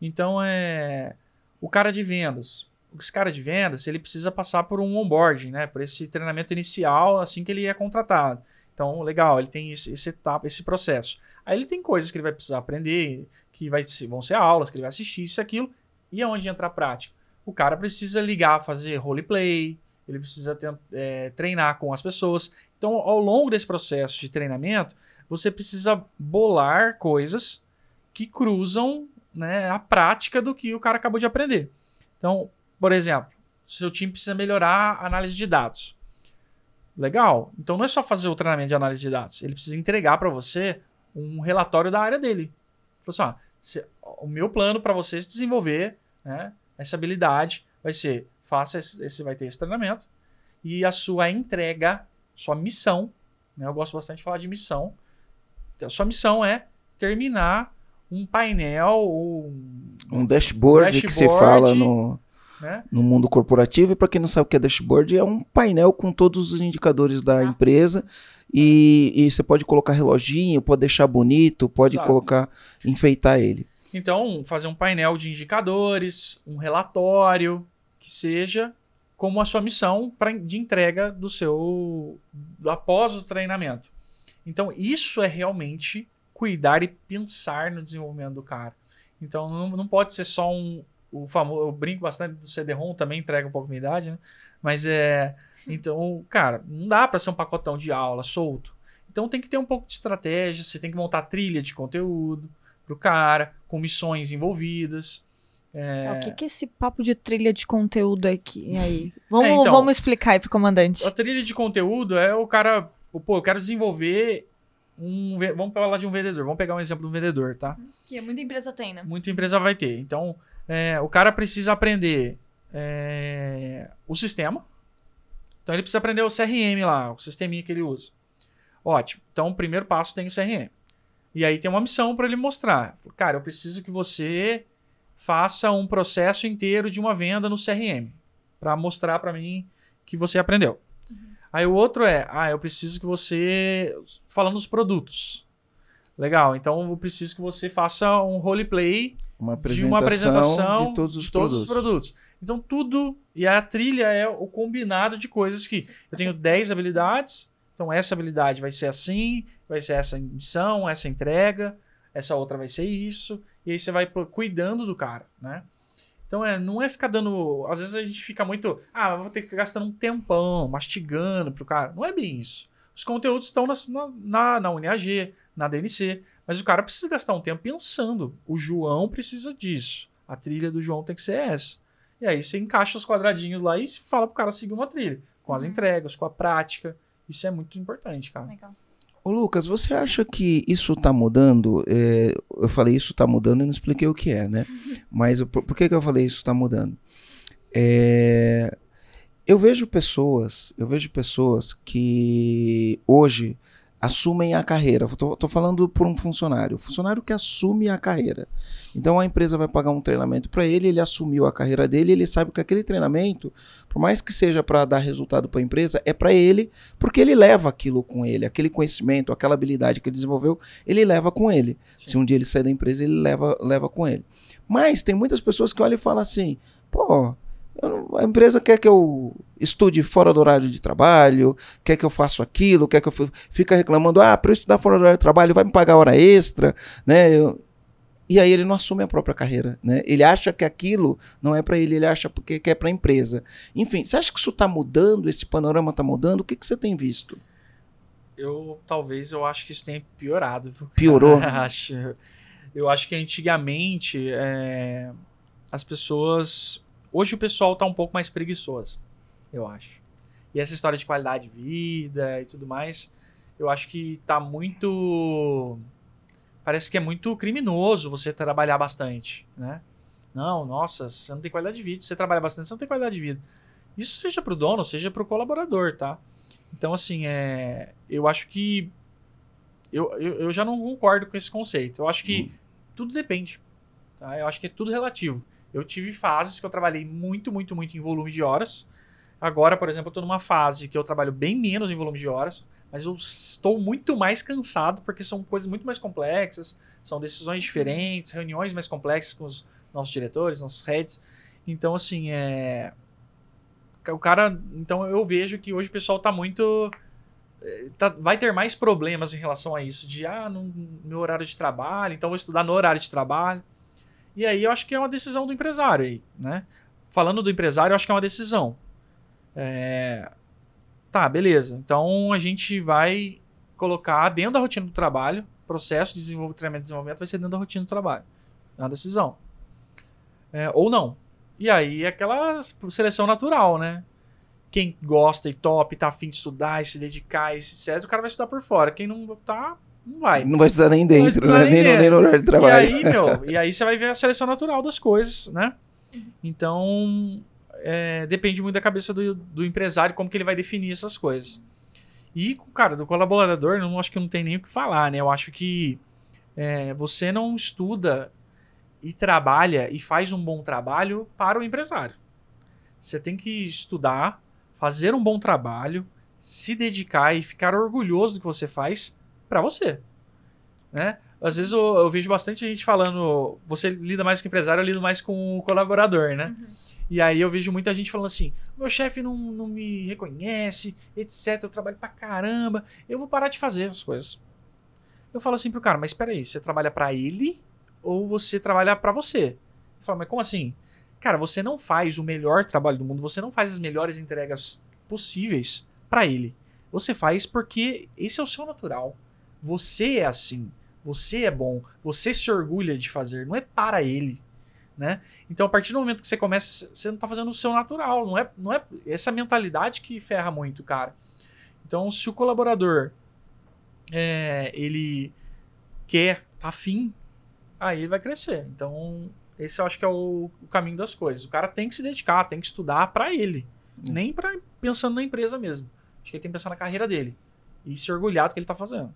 Então é o cara de vendas. Esse cara de vendas, ele precisa passar por um onboarding, né? Por esse treinamento inicial assim que ele é contratado. Então, legal, ele tem esse, esse etapa, esse processo. Aí ele tem coisas que ele vai precisar aprender, que vai, vão ser aulas, que ele vai assistir, isso aquilo. E aonde entra a prática? O cara precisa ligar, fazer roleplay, ele precisa ter, é, treinar com as pessoas. Então, ao longo desse processo de treinamento, você precisa bolar coisas que cruzam né, a prática do que o cara acabou de aprender. Então, por exemplo, seu time precisa melhorar a análise de dados. Legal. Então não é só fazer o treinamento de análise de dados. Ele precisa entregar para você um relatório da área dele. Assim, ó, se, o meu plano para você se desenvolver né, essa habilidade vai ser, faça esse, esse vai ter esse treinamento e a sua entrega, sua missão, né? Eu gosto bastante de falar de missão. A sua missão é terminar um painel, um, um dashboard, dashboard que se fala no né? no mundo corporativo. E para quem não sabe o que é dashboard, é um painel com todos os indicadores da Ah. empresa. E, e você pode colocar reloginho, pode deixar bonito, pode Exato. colocar, enfeitar ele. Então, fazer um painel de indicadores, um relatório, que seja como a sua missão pra, de entrega do seu. após o treinamento. Então, isso é realmente cuidar e pensar no desenvolvimento do cara. Então, não, não pode ser só um. O famoso, eu brinco bastante do CD-ROM, também entrega um pouco minha idade, né? Mas é. (laughs) Então, cara, não dá para ser um pacotão de aula solto. Então tem que ter um pouco de estratégia, você tem que montar trilha de conteúdo pro cara, com missões envolvidas. Tá, o que, que é esse papo de trilha de conteúdo aqui? Aí? (laughs) Vamos, É, então- vamos explicar aí pro comandante. A trilha de conteúdo é o cara. Pô, eu quero desenvolver um. Vamos falar de um vendedor. Vamos pegar um exemplo de um vendedor, tá? Que muita empresa tem, né? Muita empresa vai ter. Então, é, o cara precisa aprender é, o sistema. Então, ele precisa aprender o CRM lá, o sisteminha que ele usa. Ótimo. Então, o primeiro passo tem o CRM. E aí tem uma missão para ele mostrar. Cara, eu preciso que você faça um processo inteiro de uma venda no CRM para mostrar para mim que você aprendeu. Aí o outro é, ah, eu preciso que você falando dos produtos. Legal. Então eu preciso que você faça um roleplay Uma de apresentação, uma apresentação de todos os de todos produtos. os produtos. Então tudo e a trilha é o combinado de coisas que eu tenho 10 habilidades, então essa habilidade vai ser assim, vai ser essa missão, essa entrega, essa outra vai ser isso, e aí você vai cuidando do cara, né? Então é, não é ficar dando, às vezes a gente fica muito, ah, vou ter que gastando um tempão, mastigando pro cara. Não é bem isso. Os conteúdos estão na, na, na UNAG, na DNC, mas o cara precisa gastar um tempo pensando. O João precisa disso. A trilha do João tem que ser essa. E aí você encaixa os quadradinhos lá e fala pro cara seguir uma trilha. Com as Uhum. entregas, com a prática. Isso é muito importante, cara. Legal. Ô Lucas, você acha que isso tá mudando? É, eu falei isso tá mudando e não expliquei o que é, né? (laughs) Mas por, por que, que eu falei isso tá mudando? É, eu vejo pessoas, eu vejo pessoas que hoje assumem a carreira. Tô falando por um funcionário, funcionário que assume a carreira. Então a empresa vai pagar um treinamento para ele, ele assumiu a carreira dele, ele sabe que aquele treinamento, por mais que seja para dar resultado para a empresa, é para ele, porque ele leva aquilo com ele, aquele conhecimento, aquela habilidade que ele desenvolveu, ele leva com ele. Sim. Se um dia ele sair da empresa, ele leva, leva com ele. Mas tem muitas pessoas que olham e falam assim: pô, a empresa quer que eu estude fora do horário de trabalho, quer que eu faça aquilo, quer que eu fi- fica reclamando, ah, para eu estudar fora do horário de trabalho, vai me pagar hora extra, né? Eu- e aí ele não assume a própria carreira, né? Ele acha que aquilo não é para ele, ele acha porque que é para a empresa. Enfim, você acha que isso está mudando, esse panorama está mudando? O que, que você tem visto? Eu talvez eu acho que isso tenha piorado. Piorou? (laughs) acho. Eu acho que antigamente é, as pessoas. Hoje o pessoal tá um pouco mais preguiçoso, eu acho. E essa história de qualidade de vida e tudo mais, eu acho que tá muito. Parece que é muito criminoso você trabalhar bastante, né? Não, nossa, você não tem qualidade de vida. Se você trabalha bastante, você não tem qualidade de vida. Isso seja pro dono, seja pro colaborador, tá? Então, assim, é, eu acho que. Eu, eu, eu já não concordo com esse conceito. Eu acho que tudo depende. tá? Eu acho que é tudo relativo. Eu tive fases que eu trabalhei muito, muito, muito em volume de horas. Agora, por exemplo, eu estou numa fase que eu trabalho bem menos em volume de horas, mas eu estou muito mais cansado porque são coisas muito mais complexas, são decisões diferentes, reuniões mais complexas com os nossos diretores, nossos heads. Então, assim, é. O cara. Então eu vejo que hoje o pessoal tá muito. eh, tá- vai ter mais problemas em relação a isso. De, ah, no meu horário de trabalho, então vou estudar no horário de trabalho. E aí eu acho que é uma decisão do empresário né? Falando do empresário, eu acho que é uma decisão. É, Tá, beleza. Então a gente vai colocar dentro da rotina do trabalho, processo de desenvolvimento, treinamento e desenvolvimento vai ser dentro da rotina do trabalho. É uma decisão. É, ou não. E aí é aquela seleção natural, né? Quem gosta e top, tá afim de estudar e se dedicar, e etc., o cara vai estudar por fora. Quem não tá, não vai. Não vai estudar nem dentro, estudar né? nem nem, no, dentro. nem no horário de E trabalho. aí, meu, e aí você vai ver a seleção natural das coisas, né? Então, é, depende muito da cabeça do, do empresário, como que ele vai definir essas coisas. E, cara, do colaborador, não acho que não tem nem o que falar, né? Eu acho que é, você não estuda e trabalha e faz um bom trabalho para o empresário. Você tem que estudar, fazer um bom trabalho, se dedicar e ficar orgulhoso do que você faz para você, né? Às vezes eu, eu, vejo bastante gente falando, você lida mais com o empresário, eu lido mais com o colaborador, né? Uhum. E aí eu vejo muita gente falando assim: meu chefe não, não me reconhece, etc. Eu trabalho pra caramba, eu vou parar de fazer as coisas. Eu falo assim pro cara, mas espera aí, você trabalha para ele ou você trabalha para você? Eu falo, mas como assim? Cara, você não faz o melhor trabalho do mundo, você não faz as melhores entregas possíveis para ele. Você faz porque esse é o seu natural. Você é assim. Você é bom. Você se orgulha de fazer. Não é para ele. Né? Então, a partir do momento que você começa, você não está fazendo o seu natural. Não é, não é essa mentalidade que ferra muito, cara. Então, se o colaborador é, ele quer, tá afim, aí ele vai crescer. Então, esse eu acho que é o, o caminho das coisas. O cara tem que se dedicar, tem que estudar para ele, nem para pensando na empresa mesmo. Acho que ele tem que pensar na carreira dele e se orgulhar do que ele tá fazendo.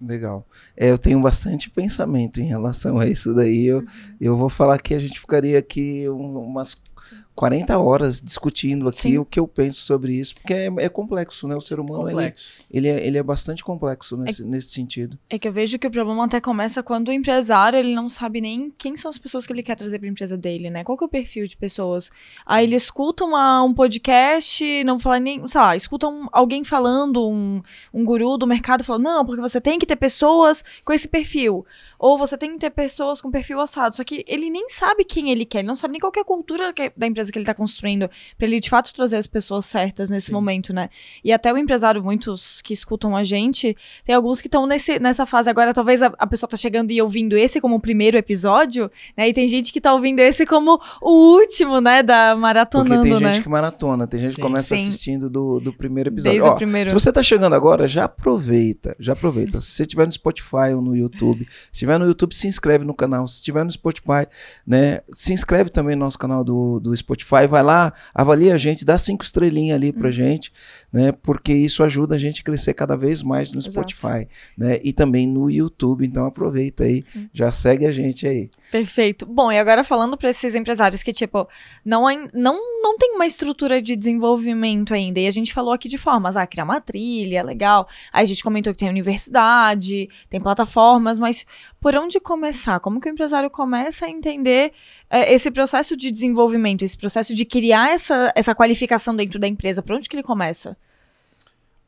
Legal. É, eu tenho bastante pensamento em relação a isso daí. Eu, uhum. eu vou falar que a gente ficaria aqui umas Sim. 40 horas discutindo aqui Sim. o que eu penso sobre isso, porque é, é complexo, né? O ser humano ele, ele, é, ele é bastante complexo nesse, é, nesse sentido. É que eu vejo que o problema até começa quando o empresário ele não sabe nem quem são as pessoas que ele quer trazer para a empresa dele, né? Qual que é o perfil de pessoas? Aí ele escuta uma, um podcast, não fala nem, sei lá, escuta um, alguém falando, um, um guru do mercado falando, não, porque você tem que ter pessoas com esse perfil. Ou você tem que ter pessoas com perfil assado. Só que ele nem sabe quem ele quer, ele não sabe nem qual é a cultura que, da empresa que ele está construindo, para ele de fato trazer as pessoas certas nesse Sim. momento, né? E até o empresário, muitos que escutam a gente, tem alguns que estão nessa fase agora, talvez a, a, pessoa tá chegando e ouvindo esse como o primeiro episódio, né? E tem gente que tá ouvindo esse como o último, né? Da maratonando, Porque tem gente né? que maratona, tem gente Sim. que começa Sim. assistindo do, do primeiro episódio. Desde Ó, o primeiro. Se você tá chegando agora, já aproveita, já aproveita. se você estiver no Spotify ou no YouTube, se estiver no YouTube, se inscreve no canal. Se estiver no Spotify, né, se inscreve também no nosso canal do, do Spotify. Vai lá, avalia a gente, dá cinco estrelinhas ali pra uhum. gente, né? Porque isso ajuda a gente a crescer cada vez mais no Exato. Spotify, né? E também no YouTube. Então aproveita aí, uhum. já segue a gente aí. Perfeito. Bom, e agora falando para esses empresários que, tipo, não, não, não tem uma estrutura de desenvolvimento ainda. E a gente falou aqui de formas, ah, criar uma trilha, legal. Aí a gente comentou que tem universidade, tem plataformas, mas por onde começar? Como que o empresário começa a entender é, esse processo de desenvolvimento, esse processo de criar essa, essa qualificação dentro da empresa? Por onde que ele começa?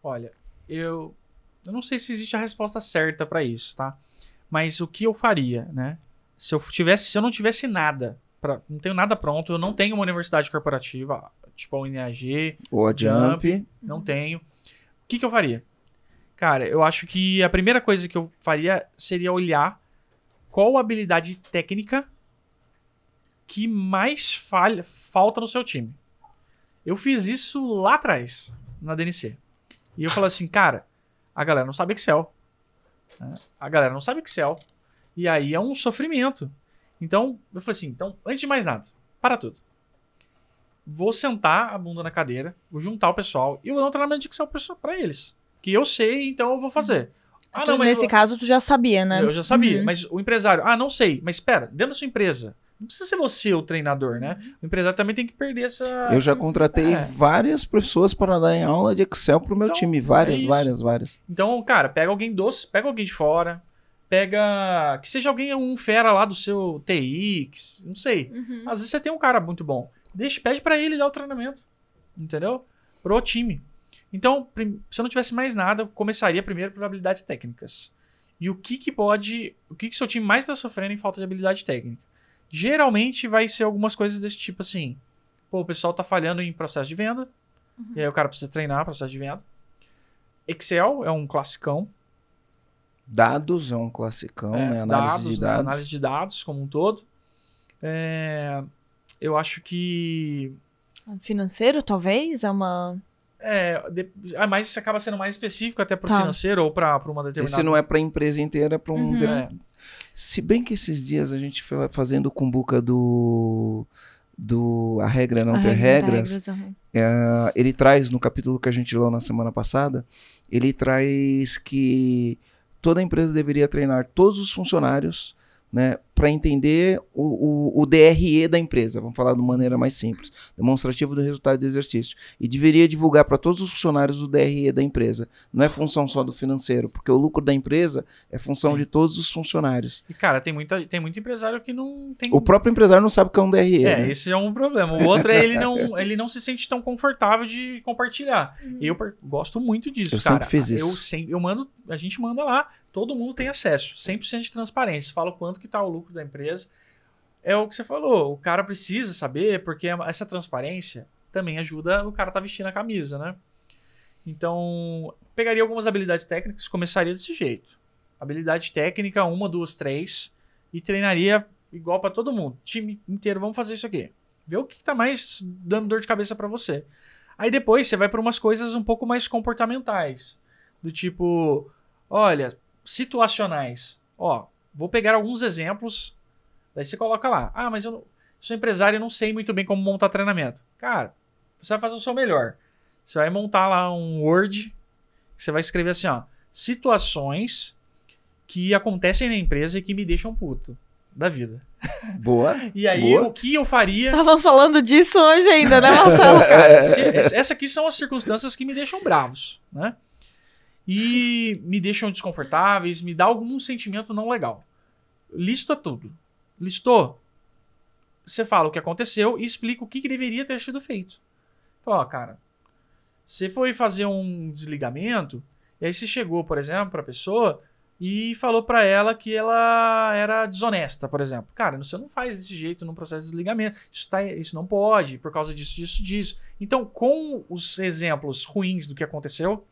Olha, eu, eu não sei se existe a resposta certa para isso, tá? Mas o que eu faria, né? Se eu tivesse, se eu não tivesse nada, pra, não tenho nada pronto, eu não tenho uma universidade corporativa, tipo a UNAG, ou a Jump, Jump não tenho. O que, que eu faria? Cara, eu acho que a primeira coisa que eu faria seria olhar qual habilidade técnica que mais falha, falta no seu time. Eu fiz isso lá atrás, na DNC. E eu falei assim, cara, a galera não sabe Excel. Né? A galera não sabe Excel. E aí é um sofrimento. Então, eu falei assim, então, antes de mais nada, para tudo. Vou sentar a bunda na cadeira, vou juntar o pessoal e vou dar um treinamento de Excel para eles. Que eu sei, então eu vou fazer. Ah, não, nesse eu... caso, tu já sabia, né? Eu já sabia, uhum. mas o empresário, ah, não sei, mas espera, dentro da sua empresa, não precisa ser você o treinador, né? Uhum. O empresário também tem que perder essa. Eu já contratei é. várias pessoas para dar em aula de Excel pro meu então, time. Várias, é várias, várias. Então, cara, pega alguém doce, pega alguém de fora. Pega. Que seja alguém, um fera lá do seu TI, que, não sei. Uhum. Às vezes você tem um cara muito bom. Deixa, pede para ele dar o treinamento. Entendeu? Pro time. Então, se eu não tivesse mais nada, eu começaria primeiro por habilidades técnicas. E o que, que pode. O que, que seu time mais está sofrendo em falta de habilidade técnica? Geralmente vai ser algumas coisas desse tipo assim. Pô, o pessoal tá falhando em processo de venda. Uhum. E aí o cara precisa treinar processo de venda. Excel é um classicão. Dados é um classicão, é, né? Análise dados, de dados. Né? Análise de dados como um todo. É, eu acho que. Financeiro, talvez? É uma. É, de, ah, mas isso acaba sendo mais específico até para o tá. financeiro ou para uma determinada. Esse não é para a empresa inteira, é para um. Uhum. De... É. Se bem que esses dias a gente foi fazendo com cumbuca do do a regra não a ter regra regras, uhum. é, ele traz no capítulo que a gente leu na semana passada, ele traz que toda empresa deveria treinar todos os funcionários, né, para entender o, o, o, DRE da empresa, vamos falar de maneira mais simples, demonstrativo do resultado do exercício. E deveria divulgar para todos os funcionários o DRE da empresa. Não é função só do financeiro, porque o lucro da empresa é função Sim. de todos os funcionários. E, cara, tem, muita, tem muito empresário que não tem. O próprio empresário não sabe o que é um DRE. É, né? esse é um problema. O outro é ele não, (laughs) ele não se sente tão confortável de compartilhar. Uhum. Eu gosto muito disso, eu cara. Sempre fiz isso. Eu sempre, eu mando, a gente manda lá, todo mundo tem acesso, 100% de transparência. Fala o quanto que tá o lucro da empresa. É o que você falou, o cara precisa saber, porque essa transparência também ajuda o cara tá vestindo a camisa, né? Então, pegaria algumas habilidades técnicas, começaria desse jeito. Habilidade técnica, uma, duas, três, e treinaria igual para todo mundo. Time inteiro, vamos fazer isso aqui. Vê o que, que tá mais dando dor de cabeça para você. Aí depois você vai para umas coisas um pouco mais comportamentais. Do tipo, olha, situacionais. Ó, vou pegar alguns exemplos. Daí você coloca lá. Ah, mas eu não, sou empresário e não sei muito bem como montar treinamento. Cara, você vai fazer o seu melhor. Você vai montar lá um Word. Que você vai escrever assim, ó. Situações que acontecem na empresa e que me deixam puto da vida. Boa. (laughs) E aí, boa. o que eu faria. Estávamos falando disso hoje ainda, né, Marcelo? Cara, (laughs) se, essa aqui são as circunstâncias que me deixam bravos, né? E me deixam desconfortáveis, me dá algum sentimento não legal. Lista tudo. Listou? Você fala o que aconteceu e explica o que, que deveria ter sido feito. Fala, ó, cara, você foi fazer um desligamento, e aí você chegou, por exemplo, para a pessoa e falou para ela que ela era desonesta, por exemplo. Cara, você não faz desse jeito no processo de desligamento. Isso, tá, isso não pode, por causa disso, disso, disso. Então, com os exemplos ruins do que aconteceu,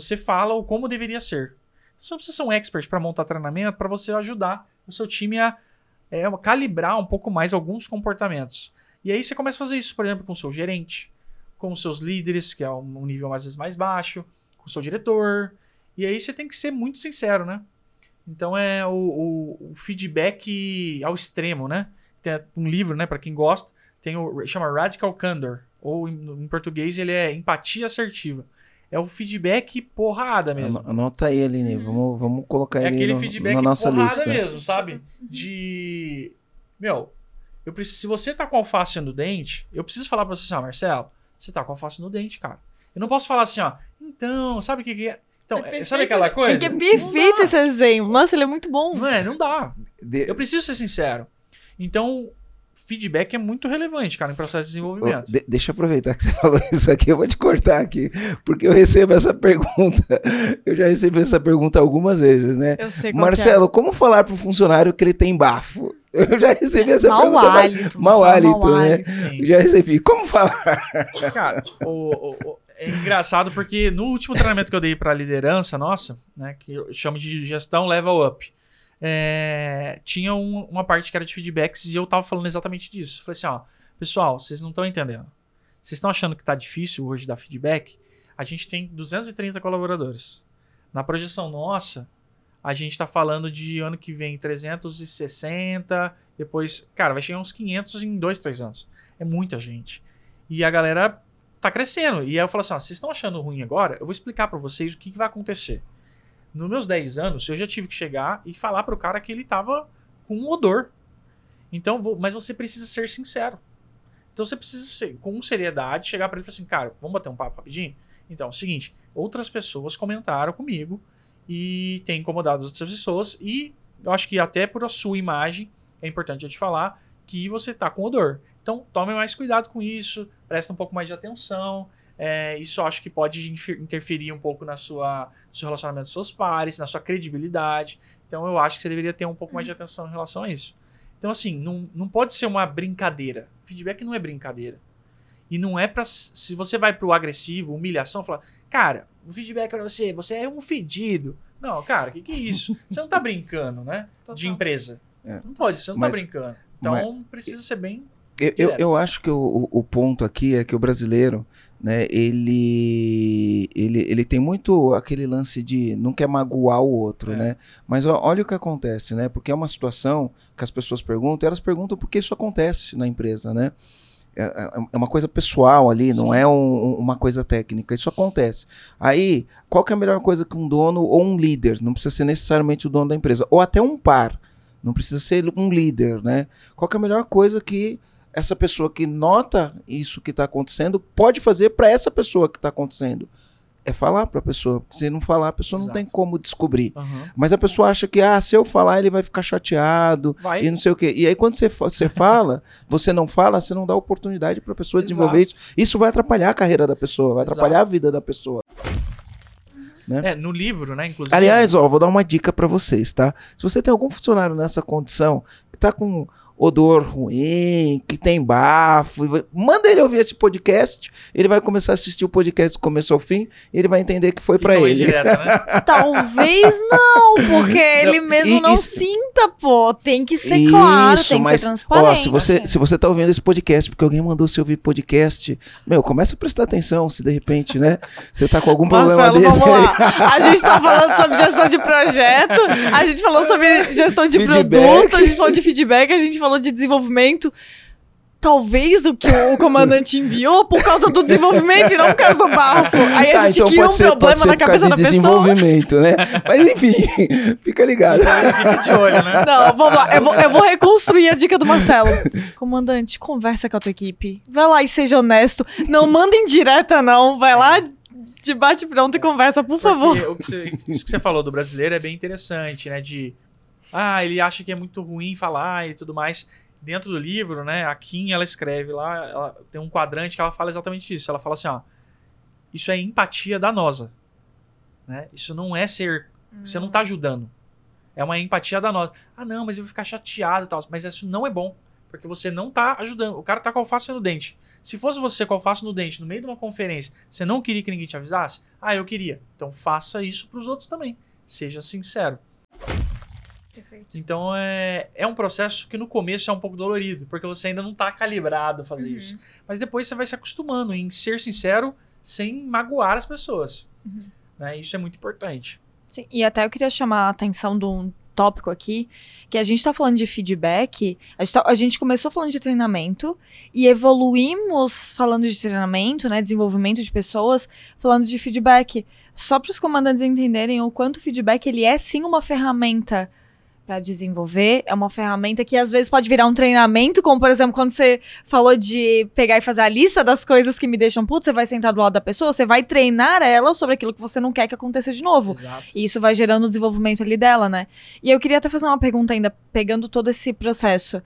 você fala o como deveria ser. Você não precisa ser um expert para montar treinamento, para você ajudar o seu time a é, calibrar um pouco mais alguns comportamentos. E aí você começa a fazer isso, por exemplo, com o seu gerente, com os seus líderes, que é um nível às vezes mais baixo, com o seu diretor. E aí você tem que ser muito sincero, né? Então é o, o, o feedback ao extremo, né? Tem um livro, né, para quem gosta, tem o chama Radical Candor, ou em, em português ele é empatia assertiva é o feedback porrada mesmo. Anota aí, Aline. Vamos, vamos colocar é ele aquele no, feedback na nossa porrada lista. mesmo, sabe? De. Meu, eu preciso, se você tá com alface no dente, eu preciso falar pra você assim, ó, Marcelo, você tá com alface no dente, cara. Eu não posso falar assim, ó, então, sabe o que, que é? Então, é sabe aquela coisa? É que é perfeito esse exemplo. Nossa, ele é muito bom. Não é, não dá. Eu preciso ser sincero. Então, feedback é muito relevante, cara, em processo de desenvolvimento. Oh, de deixa eu aproveitar que você (laughs) falou isso aqui, eu vou te cortar aqui, porque eu recebo essa pergunta. (laughs) Eu já recebi essa pergunta algumas vezes, né? Eu sei Marcelo, é. como falar para o funcionário que ele tem bafo? (laughs) Eu já recebi essa mal pergunta. Hálito, mal hálito, mal né? hálito, né? Já recebi. Como falar? Cara, o, o, é engraçado porque no último treinamento que eu dei para liderança nossa, né, que eu chamo de gestão level up, é, tinha um, uma parte que era de feedbacks e eu tava falando exatamente disso. Falei assim, ó, pessoal, vocês não estão entendendo. Vocês estão achando que tá difícil hoje dar feedback? A gente tem 230 colaboradores. Na projeção nossa, a gente está falando de ano que vem 360, depois, cara, vai chegar uns 500 em 2, 3 anos. É muita gente. E a galera tá crescendo. E aí eu falo assim, ó, vocês estão achando ruim agora? Eu vou explicar para vocês o que, que vai acontecer. Nos meus 10 anos, eu já tive que chegar e falar pro cara que ele tava com um odor. Então, vou, mas você precisa ser sincero. Então você precisa ser, com seriedade, chegar para ele e falar assim, cara, vamos bater um papo rapidinho? Então, é o seguinte, outras pessoas comentaram comigo e tem incomodado outras pessoas e eu acho que até por a sua imagem é importante eu te falar que você tá com odor. Então, tome mais cuidado com isso, presta um pouco mais de atenção, é, isso acho que pode interferir um pouco na sua, no seu relacionamento com seus pares, na sua credibilidade. Então eu acho que você deveria ter um pouco mais de atenção em relação a isso. Então, assim, não, não pode ser uma brincadeira. Feedback não é brincadeira. E não é para Se você vai pro agressivo, humilhação, falar, cara, o feedback para você, você é um fedido. Não, cara, o que, que é isso? Você não tá brincando, né? De empresa. É. Não pode, você não tá mas, tá brincando. Então mas, precisa ser bem. Eu, eu, eu, acho que o, o ponto aqui é que o brasileiro né, ele, ele, ele tem muito aquele lance de não quer magoar o outro, é. né? Mas ó, olha o que acontece, né? Porque é uma situação que as pessoas perguntam, elas perguntam porque isso acontece na empresa, né? É, é, é uma coisa pessoal ali, Sim. não é um, uma coisa técnica. Isso acontece. Aí, qual que é a melhor coisa que um dono ou um líder, não precisa ser necessariamente o dono da empresa, ou até um par, Não precisa ser um líder, né? Qual que é a melhor coisa que essa pessoa que nota isso que está acontecendo pode fazer para essa pessoa que está acontecendo? É falar para a pessoa. Se não falar, a pessoa Exato. não tem como descobrir. Aham. Mas a pessoa acha que, ah, se eu falar, ele vai ficar chateado Vai. e não sei o quê. E aí, quando você, você (laughs) fala, você não fala, você não dá oportunidade para a pessoa desenvolver Exato. isso. Isso vai atrapalhar a carreira da pessoa, vai Exato. atrapalhar a vida da pessoa. É, no livro, né? Inclusive. Aliás, ó, vou dar uma dica para vocês, tá? Se você tem algum funcionário nessa condição, que tá com odor ruim, que tem bafo, manda ele ouvir esse podcast, ele vai começar a assistir o podcast do começo ao fim, e ele vai entender que foi para ele. indireta, né? (laughs) Talvez não, porque ele mesmo e- não isso- sinta, pô. Tem que ser claro, Isso, tem que mas, ser transparente. Ó, se você, se você tá ouvindo esse podcast porque alguém mandou você ouvir podcast, meu, começa a prestar atenção se de repente, né, você tá com algum problema Marcelo, desse vamos aí. lá. A gente tá falando sobre gestão de projeto, a gente falou sobre gestão de Feedback. produto, a gente falou de feedback, a gente falou de desenvolvimento. Talvez o que o (laughs) comandante enviou por causa do desenvolvimento e não por causa do bafo. Aí a Tá, gente então cria um ser, pode problema ser na por causa cabeça da de pessoa. desenvolvimento, né? Mas enfim, (laughs) fica ligado. Fica de olho, né? Não, vamos lá. Eu vou, eu vou reconstruir a dica do Marcelo. Comandante, conversa com a tua equipe. Vai lá e seja honesto. Não manda em direta, não. Vai lá, de bate pronto e conversa, por favor. Porque o que você- isso que você falou do brasileiro é bem interessante, né? De. Ah, ele acha que é muito ruim falar e tudo mais. Dentro do livro, né? A Kim, ela escreve lá, ela tem um quadrante que ela fala exatamente isso. Ela fala assim, ó. Isso é empatia danosa. Né? Isso não é ser. Você não tá ajudando. É uma empatia danosa. Ah, não, mas eu vou ficar chateado e tal. Mas isso não é bom. Porque você não tá ajudando. O cara tá com alface no dente. Se fosse você com alface no dente no meio de uma conferência, você não queria que ninguém te avisasse? Ah, eu queria. Então faça isso pros outros também. Seja sincero. Então é, é um processo que no começo é um pouco dolorido, porque você ainda não tá calibrado a fazer isso. Mas depois você vai se acostumando em ser sincero sem magoar as pessoas. Né? Isso é muito importante. Sim, e até eu queria chamar a atenção de um tópico aqui, que a gente tá falando de feedback, a gente, tá- a gente começou falando de treinamento e evoluímos falando de treinamento, né, desenvolvimento de pessoas, falando de feedback. Só para os comandantes entenderem o quanto o feedback ele é sim uma ferramenta para desenvolver, é uma ferramenta que às vezes pode virar um treinamento, como por exemplo, quando você falou de pegar e fazer a lista das coisas que me deixam puto, você vai sentar do lado da pessoa, você vai treinar ela sobre aquilo que você não quer que aconteça de novo. Exato. E isso vai gerando o desenvolvimento ali dela, né? E eu queria até fazer uma pergunta ainda, pegando todo esse processo.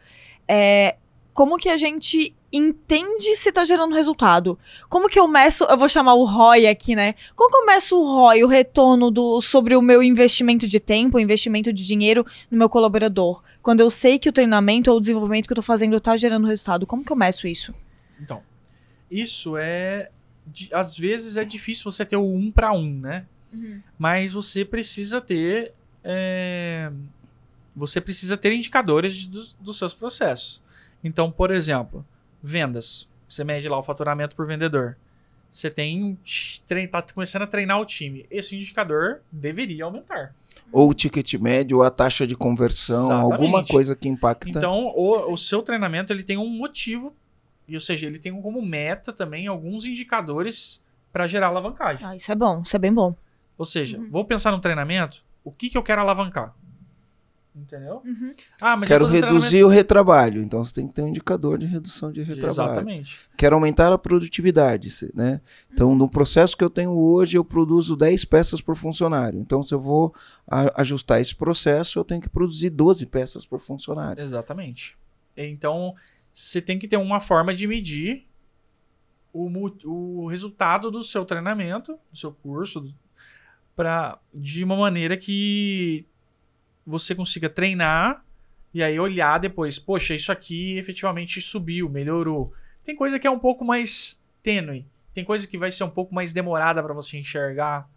É, como que a gente entende se tá gerando resultado? Como que eu meço, eu vou chamar o ROI aqui, né? Como que eu meço o ROI, o retorno do, sobre o meu investimento de tempo, investimento de dinheiro no meu colaborador? Quando eu sei que o treinamento ou o desenvolvimento que eu tô fazendo tá gerando resultado, como que eu meço isso? Então, isso é. Às vezes é difícil você ter o um para um, né? Mas você precisa ter. é, Você precisa ter indicadores de- dos, dos seus processos. Então, por exemplo, vendas. Você mede lá o faturamento por vendedor. Você tem. um tá começando a treinar o time. Esse indicador deveria aumentar. Ou o ticket médio, ou a taxa de conversão, Exatamente. alguma coisa que impacta. Então, o, o seu treinamento ele tem um motivo, e, ou seja, ele tem como meta também alguns indicadores para gerar alavancagem. Ah, isso é bom, isso é bem bom. Ou seja, vou pensar no treinamento, o que, que eu quero alavancar? Entendeu? Ah, mas eu Quero reduzir o retrabalho, então você tem que ter um indicador de redução de treinamento- retrabalho. Exatamente. Quero aumentar a produtividade, né? Então, no processo que eu tenho hoje, eu produzo 10 peças por funcionário. Então, se eu vou ajustar esse processo, eu tenho que produzir 12 peças por funcionário. Exatamente. Então, você tem que ter uma forma de medir o, o resultado do seu treinamento, do seu curso, pra, de uma maneira que você consiga treinar e aí olhar depois, poxa, isso aqui efetivamente subiu, melhorou. Tem coisa que é um pouco mais tênue, tem coisa que vai ser um pouco mais demorada para você enxergar,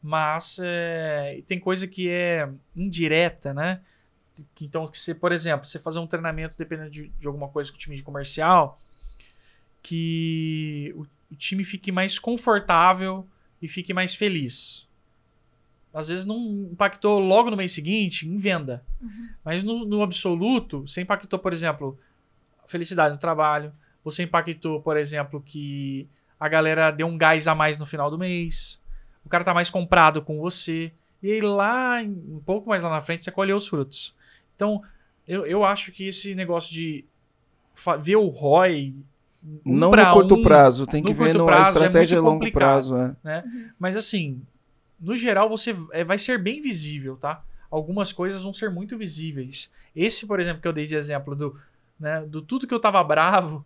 mas é, tem coisa que é indireta, né? Então, por exemplo, você fazer um treinamento dependendo de, de alguma coisa com o time de comercial, que o, o time fique mais confortável e fique mais feliz. Às vezes não impactou logo no mês seguinte em venda, mas no, no absoluto, você impactou, por exemplo, a felicidade no trabalho, você impactou, por exemplo, que a galera deu um gás a mais no final do mês, o cara tá mais comprado com você, e aí lá, em- um pouco mais lá na frente, você colheu os frutos. Então, eu, eu acho que esse negócio de ver o ROI. um Não pra no curto um, prazo, tem que ver a prazo é estratégia a muito longo prazo. É. né? Mas assim, no geral, você é, vai ser bem visível, tá? Algumas coisas vão ser muito visíveis. Esse, por exemplo, que eu dei de exemplo do, né, do tudo que eu tava bravo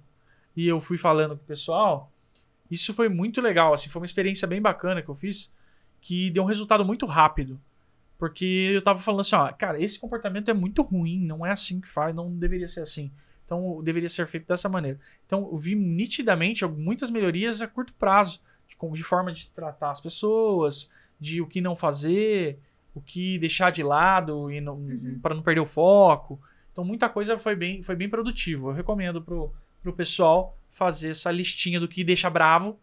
e eu fui falando com o pessoal, isso foi muito legal, assim, foi uma experiência bem bacana que eu fiz, que deu um resultado muito rápido. Porque eu tava falando assim, ó, cara, esse comportamento é muito ruim, não é assim que faz, não deveria ser assim. Então, deveria ser feito dessa maneira. Então, eu vi nitidamente muitas melhorias a curto prazo, de, de forma de tratar as pessoas, de o que não fazer, o que deixar de lado e não, para não perder o foco. Então, muita coisa foi bem, foi bem produtivo. Eu recomendo pro, pro pessoal fazer essa listinha do que deixa bravo,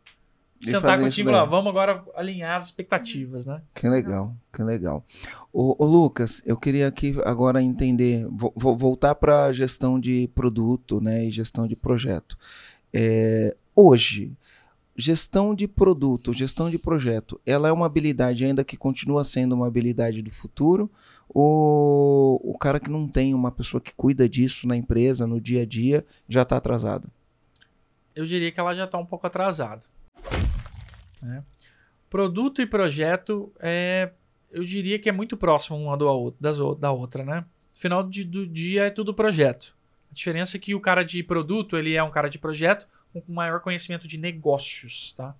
E sentar contigo lá, vamos agora alinhar as expectativas, né? Que legal, que legal. Ô, ô, Lucas, eu queria aqui agora entender, vou, vou voltar para a gestão de produto né, e gestão de projeto. É, hoje, gestão de produto, gestão de projeto, ela é uma habilidade ainda que continua sendo uma habilidade do futuro? Ou o cara que não tem uma pessoa que cuida disso na empresa, no dia a dia, já está atrasado? eu diria que ela já está um pouco atrasada. né? Produto e projeto, é, eu diria que é muito próximo uma do, ou- das, da outra, né? Final de- do dia é tudo projeto. A diferença é que o cara de produto, ele é um cara de projeto com maior conhecimento de negócios, tá?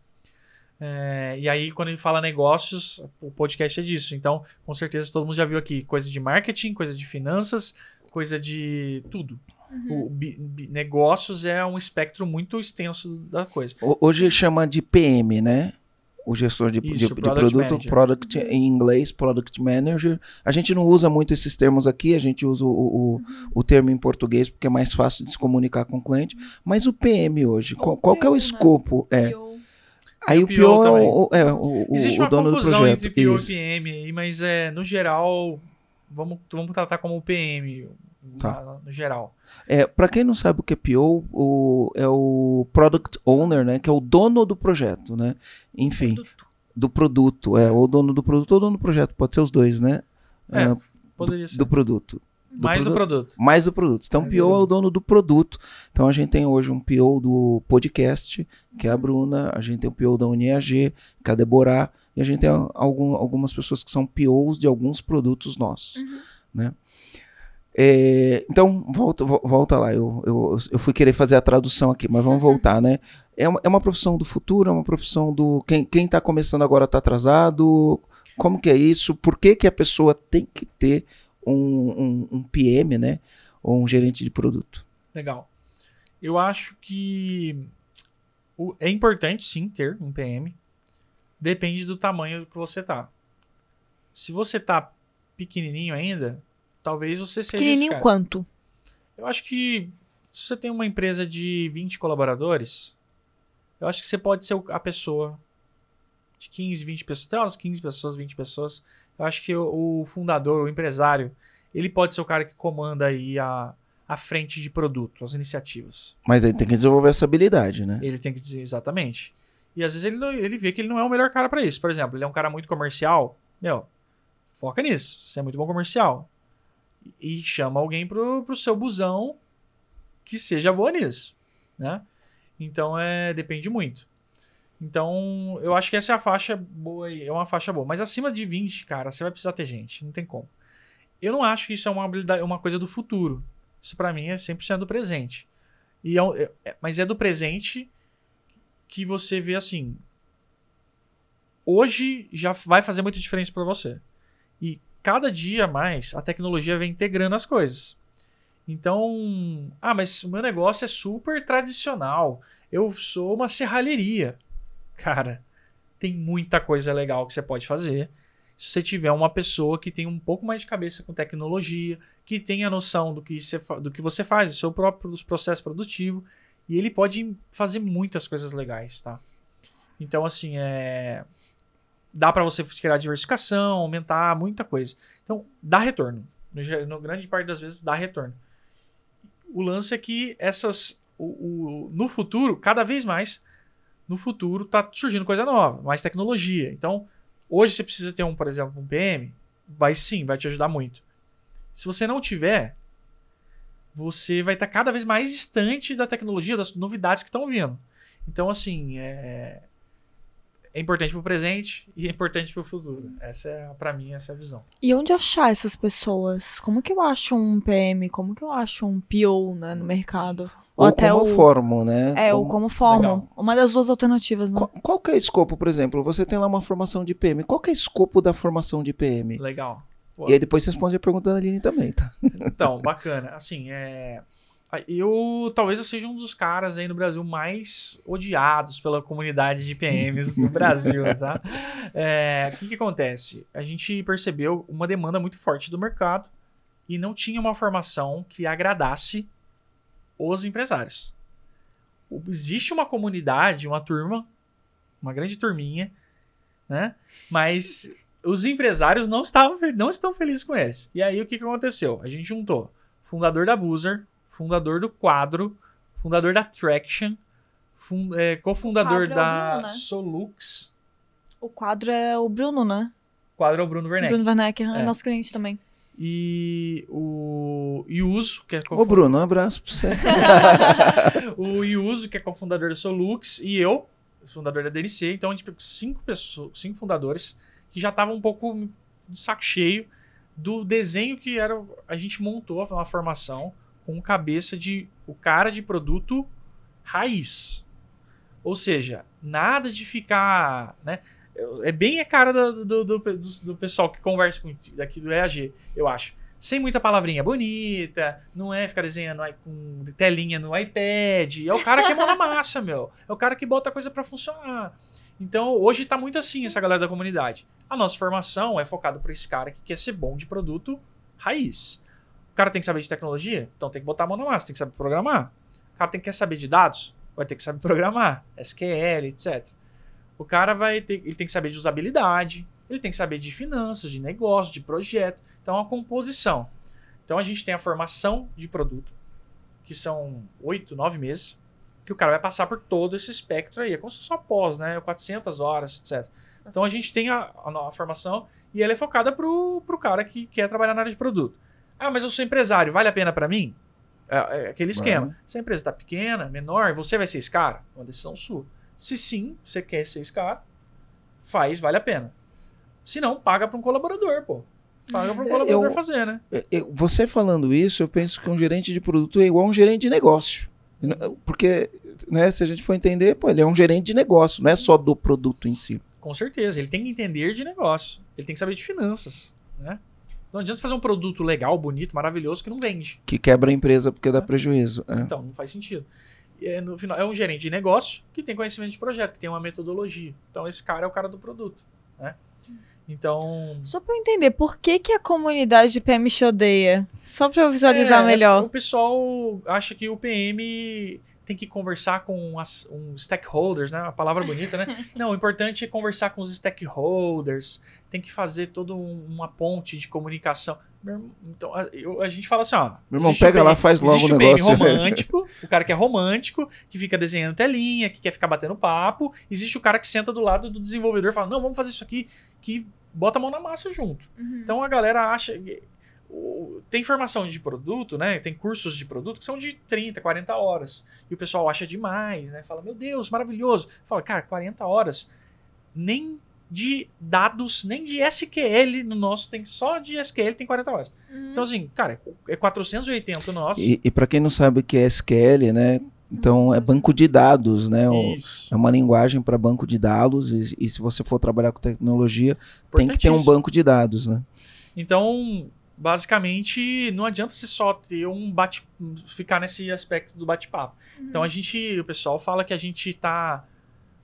É, e aí, quando ele fala negócios, o podcast é disso. Então, com certeza, todo mundo já viu aqui coisa de marketing, coisa de finanças, coisa de tudo. O bi- bi- negócios é um espectro muito extenso da coisa. Ho- Hoje chama de PM, né? O gestor de, de- Isso, de Product produto, Manager. product em inglês, Product Manager. A gente não usa muito esses termos aqui, a gente usa o, o, o termo em português porque é mais fácil de se comunicar com o cliente. Mas o PM hoje, qual, qual que é o né? escopo? É. Eu- Aí o PO é o, é, o, o- Existe o uma dono do confusão projeto. entre PO Isso. e PM aí, mas é, no geral, vamos, vamos tratar como PM, Tá. na- no geral. É, para quem não sabe o que é PO, o, é o Product Owner, né? Que é o dono do projeto, né? Enfim, Produto. do produto. É, ou dono do produto ou dono do projeto. Pode ser os dois, né? É, Ah, Poderia ser. do produto. do Mais do produto. Mais do produto. Então, o Mais do PO é o dono do produto. Então, a gente tem hoje um PO do podcast, que é a Bruna. A gente tem o PO da UniAG, que é a Deborah. E a gente tem algum, algumas pessoas que são POs de alguns produtos nossos. Né? É, então, volta, vo- volta lá. Eu, eu, eu fui querer fazer a tradução aqui, mas vamos (laughs) voltar, né? É uma, é uma profissão do futuro, é uma profissão do. Quem, quem tá começando agora tá atrasado. Como que é isso? Por que, que a pessoa tem que ter um, um, um PM, né? Ou um gerente de produto? Legal. Eu acho que o- é importante sim ter um PM. Depende do tamanho que você tá. Se você tá pequenininho ainda, talvez você seja esse Pequenininho cara. quanto? Eu acho que se você tem uma empresa de 20 colaboradores, eu acho que você pode ser a pessoa de 15, 20 pessoas, até umas 15 pessoas, 20 pessoas. Eu acho que o, o fundador, o empresário, ele pode ser o cara que comanda aí a, a frente de produto, as iniciativas. Mas aí tem que desenvolver essa habilidade, né? Ele tem que dizer exatamente. E às vezes ele, não- ele vê que ele não é o melhor cara para isso. Por exemplo, ele é um cara muito comercial. Meu, foca nisso. Você é muito bom comercial. E chama alguém pro, pro seu busão que seja boa nisso. Né? Então é, depende muito. Então, eu acho que essa é a faixa boa, é uma faixa boa. Mas acima de 20, cara, você vai precisar ter gente. Não tem como. Eu não acho que isso é uma, habilidade, uma coisa do futuro. Isso pra mim é 100% do presente. E é é- é- mas é do presente que você vê assim. Hoje já vai fazer muita diferença para você. E cada dia mais a tecnologia vem integrando as coisas. Então, ah, mas o meu negócio é super tradicional. Eu sou uma serralheria. Cara, tem muita coisa legal que você pode fazer. Se você tiver uma pessoa que tem um pouco mais de cabeça com tecnologia, que tenha noção do que você, do que você faz, do seu próprio dos processos produtivos, e ele pode fazer muitas coisas legais, tá? Então, assim, é... dá para você criar diversificação, aumentar muita coisa. Então, dá retorno. No, no grande parte das vezes, dá retorno. O lance é que essas... O, o- no futuro, cada vez mais, no futuro, tá surgindo coisa nova, mais tecnologia. Então, hoje você precisa ter um, por exemplo, um PM, vai sim, vai te ajudar muito. Se você não tiver, você vai estar cada vez mais distante da tecnologia, das novidades que estão vindo. Então, assim, é, é importante para o presente e é importante para o futuro. Essa é, para mim, essa é a visão. E onde achar essas pessoas? Como que eu acho um PM? Como que eu acho um PO né, no mercado? Ou, ou até como o formo, né? É, como... ou como formo. Uma das duas alternativas, né? Qual, qual que é o escopo, por exemplo? Você tem lá uma formação de PM. Qual que é o escopo da formação de PM? Legal. E aí depois você responde a pergunta da Aline também, tá? Então, bacana. Assim, é... Eu talvez eu seja um dos caras aí no Brasil mais odiados pela comunidade de PMs do (laughs) Brasil, tá? É, o que, que acontece? A gente percebeu uma demanda muito forte do mercado e não tinha uma formação que agradasse os empresários. Existe uma comunidade, uma turma, uma grande turminha, né? Mas os empresários não, estavam, não estão felizes com eles. E aí o que, que aconteceu? A gente juntou fundador da Boozer, fundador do Quadro, fundador da Traction, fund, é, cofundador da é Bruno, né? Solux. O quadro é o Bruno, né? O quadro é o Bruno Werneck. Bruno Werneck, é nosso cliente também. E o Yuso, que é Ô Bruno, um abraço pra você. (laughs) o Yuso, que é cofundador da Solux, e eu, fundador da DNC. Então a gente pegou cinco pessoas, cinco fundadores que já estavam um pouco de saco cheio do desenho que era a gente montou uma formação com cabeça de o cara de produto raiz. Ou seja, nada de ficar, né? É bem a cara do, do, do, do pessoal que conversa com, daqui do EAG, eu acho. Sem muita palavrinha bonita, não é ficar desenhando com telinha no iPad. É o cara que é mão na massa, meu. É o cara que bota a coisa para funcionar. Então, hoje tá muito assim essa galera da comunidade. A nossa formação é focada para esse cara que quer ser bom de produto raiz. O cara tem que saber de tecnologia? Então tem que botar a mão na massa, tem que saber programar. O cara tem que saber de dados? Vai ter que saber (laughs) programar, SQL, etc. O cara vai ter, ele tem que saber de usabilidade, ele tem que saber de finanças, de negócio, de projeto. Então, a composição. Então, a gente tem a formação de produto, que são oito, nove meses que o cara vai passar por todo esse espectro aí. É como se fosse uma pós, né? 400 horas, etc. Então a gente tem a, a, a formação e ela é focada pro, pro cara que quer trabalhar na área de produto. Ah, mas eu sou empresário, vale a pena para mim? É, é, aquele esquema. Uhum. Se a empresa está pequena, menor, você vai ser esse cara? É uma decisão sua. Se sim, você quer ser esse cara, faz, vale a pena. Se não, paga para um colaborador, pô. Paga para um é, colaborador eu, fazer, né? Eu, você falando isso, eu penso que um gerente de produto é igual um gerente de negócio. Porque, né, se a gente for entender, pô, ele é um gerente de negócio, não é só do produto em si. Com certeza, ele tem que entender de negócio. Ele tem que saber de finanças, né? Não adianta fazer um produto legal, bonito, maravilhoso que não vende. Que quebra a empresa porque é. dá prejuízo. É. Então, não faz sentido. É, no final, é um gerente de negócio que tem conhecimento de projeto, que tem uma metodologia. Então, esse cara é o cara do produto, né? Então. Só para eu entender, por que, que a comunidade de PM te odeia? Só para eu visualizar é, melhor. O pessoal acha que o PM tem que conversar com as, um stakeholders, né? Uma palavra bonita, né? (laughs) Não, o importante é conversar com os stakeholders, tem que fazer toda um, uma ponte de comunicação. Então, a, eu, a gente fala assim, ó. Meu irmão, pega PM, lá, faz logo o negócio. o PM romântico, o cara que é romântico, que fica desenhando telinha, que quer ficar batendo papo. Existe o cara que senta do lado do desenvolvedor e fala, não, vamos fazer isso aqui, que bota a mão na massa junto. Uhum. Então a galera acha. Tem formação de produto, né? Tem cursos de produto que são de 30, 40 horas. E o pessoal acha demais, né? Fala, meu Deus, maravilhoso. Fala, cara, 40 horas. Nem de dados, nem de SQL no nosso tem só de SQL tem 40 horas. Uhum. Então assim, cara, é 480 o nosso. E, e para quem não sabe o que é SQL, né? Então é banco de dados, né? Isso. É uma linguagem para banco de dados e, e, se você for trabalhar com tecnologia, tem que ter um banco de dados, né? Então, basicamente, não adianta você só ter um bate ficar nesse aspecto do bate-papo. Uhum. Então a gente, o pessoal fala que a gente está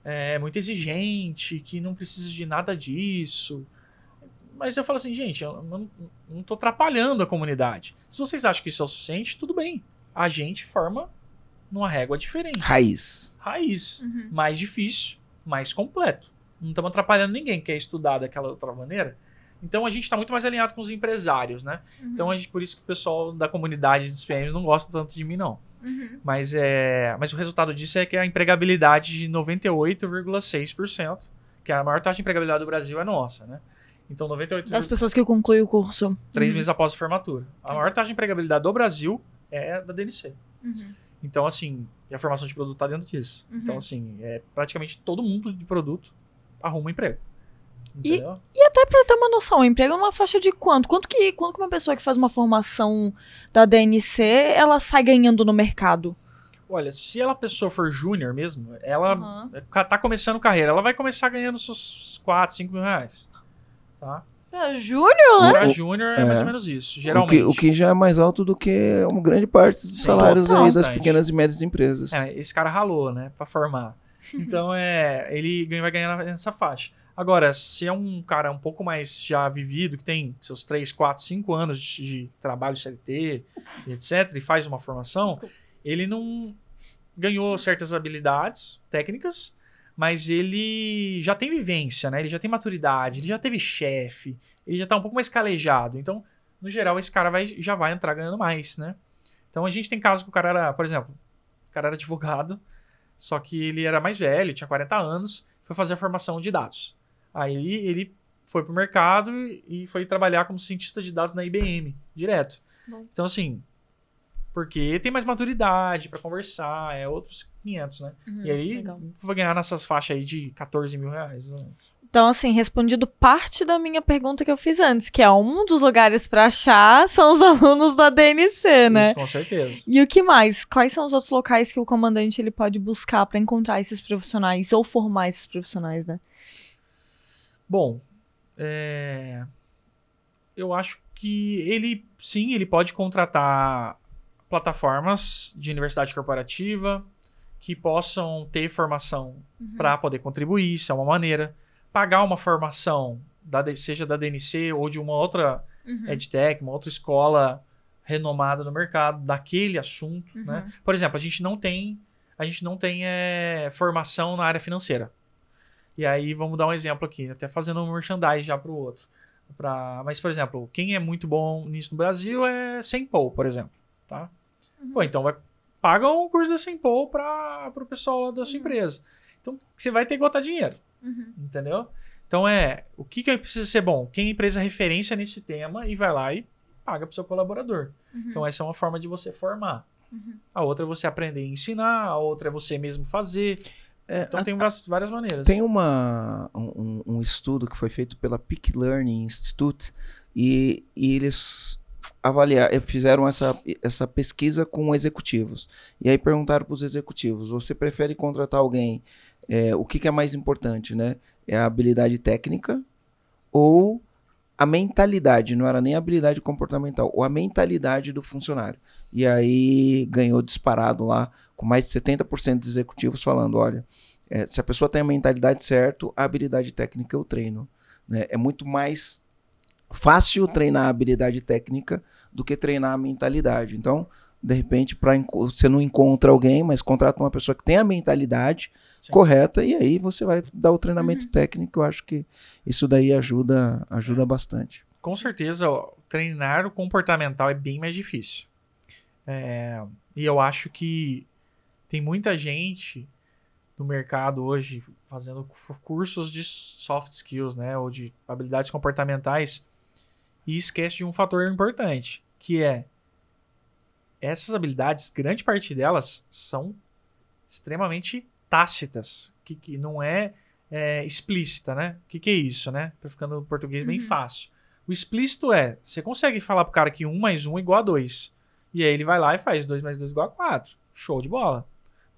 é, muito exigente, que não precisa de nada disso. Mas eu falo assim, gente, eu não, não tô atrapalhando a comunidade. Se vocês acham que isso é o suficiente, tudo bem. A gente forma numa régua diferente. Raiz. Raiz. Uhum. Mais difícil, mais completo. Não estamos atrapalhando ninguém que quer estudar daquela outra maneira. Então a gente está muito mais alinhado com os empresários, né? Uhum. Então a gente, por isso que o pessoal da comunidade dos PMs não gosta tanto de mim, não. Uhum. Mas, é, mas o resultado disso é que a empregabilidade de 98,6%, que é a maior taxa de empregabilidade do Brasil é nossa, né? Então, 98 Das pessoas que concluem o curso. três Uhum. meses após a formatura. A maior taxa de empregabilidade do Brasil é da DNC. Uhum. Então, assim, e a formação de produto tá dentro disso. Uhum. Então, assim, é praticamente todo mundo de produto arruma um emprego. E- Entendeu? Até pra eu ter uma noção, o emprego é uma faixa de quanto? Quanto que, quanto que uma pessoa que faz uma formação da DNC, ela sai ganhando no mercado? Olha, se ela pessoa for júnior mesmo, ela Uhum. é, tá começando carreira, ela vai começar ganhando seus 4, 5 mil reais. Tá? Pra júnior, né? Pra O- júnior é é. mais ou menos isso, O geralmente. que, o que já é mais alto do que uma grande parte dos Sim, salários total. aí das Bastante. pequenas e médias empresas. É, esse cara ralou, né, pra formar. (laughs) Então, é, ele vai ganhar nessa faixa. Agora, se é um cara um pouco mais já vivido, que tem seus 3, 4, 5 anos de, de trabalho CLT, etc, e faz uma formação, Desculpa. ele não ganhou certas habilidades técnicas, mas ele já tem vivência, né? Ele já tem maturidade, ele já teve chefe, ele já tá um pouco mais calejado. Então, no geral, esse cara vai, já vai entrar ganhando mais, né? Então a gente tem casos que o cara era, por exemplo, o cara era advogado, só que ele era mais velho, tinha 40 anos, foi fazer a formação de dados. Aí ele foi pro mercado e foi trabalhar como cientista de dados na IBM, direto. Bom. Então, assim, porque tem mais maturidade pra conversar, é outros 500, né? Uhum, e aí legal. vai ganhar nessas faixas aí de 14 mil reais. né? Então, assim, respondido parte da minha pergunta que eu fiz antes, que é um dos lugares pra achar são os (laughs) alunos da DNC, né? Isso, com certeza. E o que mais? Quais são os outros locais que o comandante ele pode buscar pra encontrar esses profissionais ou formar esses profissionais, né? Bom, é, eu acho que ele, sim, ele pode contratar plataformas de universidade corporativa que possam ter formação para poder contribuir, isso é uma maneira. Pagar uma formação, da, seja da DNC ou de uma outra Uhum. EdTech, uma outra escola renomada no mercado daquele assunto, Uhum. né? Por exemplo, a gente não tem a gente não tem é, formação na área financeira. E aí vamos dar um exemplo aqui, até fazendo um merchandise já para o outro. Pra, mas por exemplo, quem é muito bom nisso no Brasil é Sempol, por exemplo, tá? Pô, então vai paga um curso da Sempol para o pessoal lá da sua empresa. Então você vai ter que botar dinheiro. Uhum. Entendeu? Então é, o que, que precisa ser bom? Quem é empresa referência nesse tema e vai lá e paga pro seu colaborador. Uhum. Então essa é uma forma de você formar. A outra é você aprender e ensinar, a outra é você mesmo fazer. É, Então a- tem várias, maneiras. Tem uma, um, um estudo que foi feito pela Peak Learning Institute e, e eles avaliaram, fizeram essa, essa pesquisa com executivos. E aí perguntaram para os executivos: você prefere contratar alguém? é, o que, que é mais importante, né? É a habilidade técnica ou a mentalidade? Não era nem a habilidade comportamental, ou a mentalidade do funcionário. E aí ganhou disparado lá, com mais de 70% dos executivos falando: olha. É, se a pessoa tem a mentalidade certa, a habilidade técnica eu treino. né? É muito mais fácil treinar a habilidade técnica do que treinar a mentalidade. Então, de repente, pra, enco- você não encontra alguém, mas contrata uma pessoa que tem a mentalidade Sim. correta e aí você vai dar o treinamento técnico. Eu acho que isso daí ajuda, ajuda bastante. Com certeza, ó, treinar o comportamental é bem mais difícil. É, e eu acho que tem muita gente no mercado hoje fazendo cu- cursos de soft skills, né, ou de habilidades comportamentais e esquece de um fator importante, que é essas habilidades, grande parte delas são extremamente tácitas, que, que não é, é, explícita, né? O que, que é isso, né? Pra ficando em português bem fácil. O explícito é, você consegue falar pro cara que 1 mais 1 é igual a 2. E aí ele vai lá e faz 2 mais 2 igual a 4. Show de bola,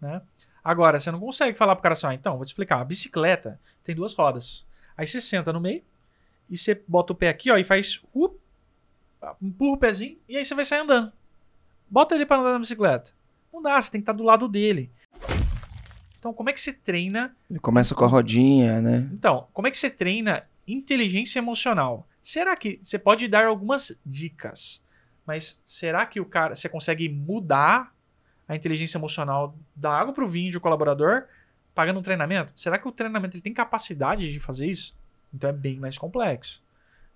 né? Agora, você não consegue falar pro cara assim, ó, então, vou te explicar. A bicicleta tem duas rodas. Aí você senta no meio e você bota o pé aqui, ó, e faz up, empurra o pezinho e aí você vai sair andando. Bota ele para andar na bicicleta. Não dá, você tem que estar do lado dele. Então, como é que você treina Ele começa com a rodinha, né? então, como é que você treina inteligência emocional? Será que você pode dar algumas dicas, mas será que o cara você consegue mudar a inteligência emocional da água pro vinho de um colaborador pagando um treinamento? Será que o treinamento ele tem capacidade de fazer isso? Então é bem mais complexo.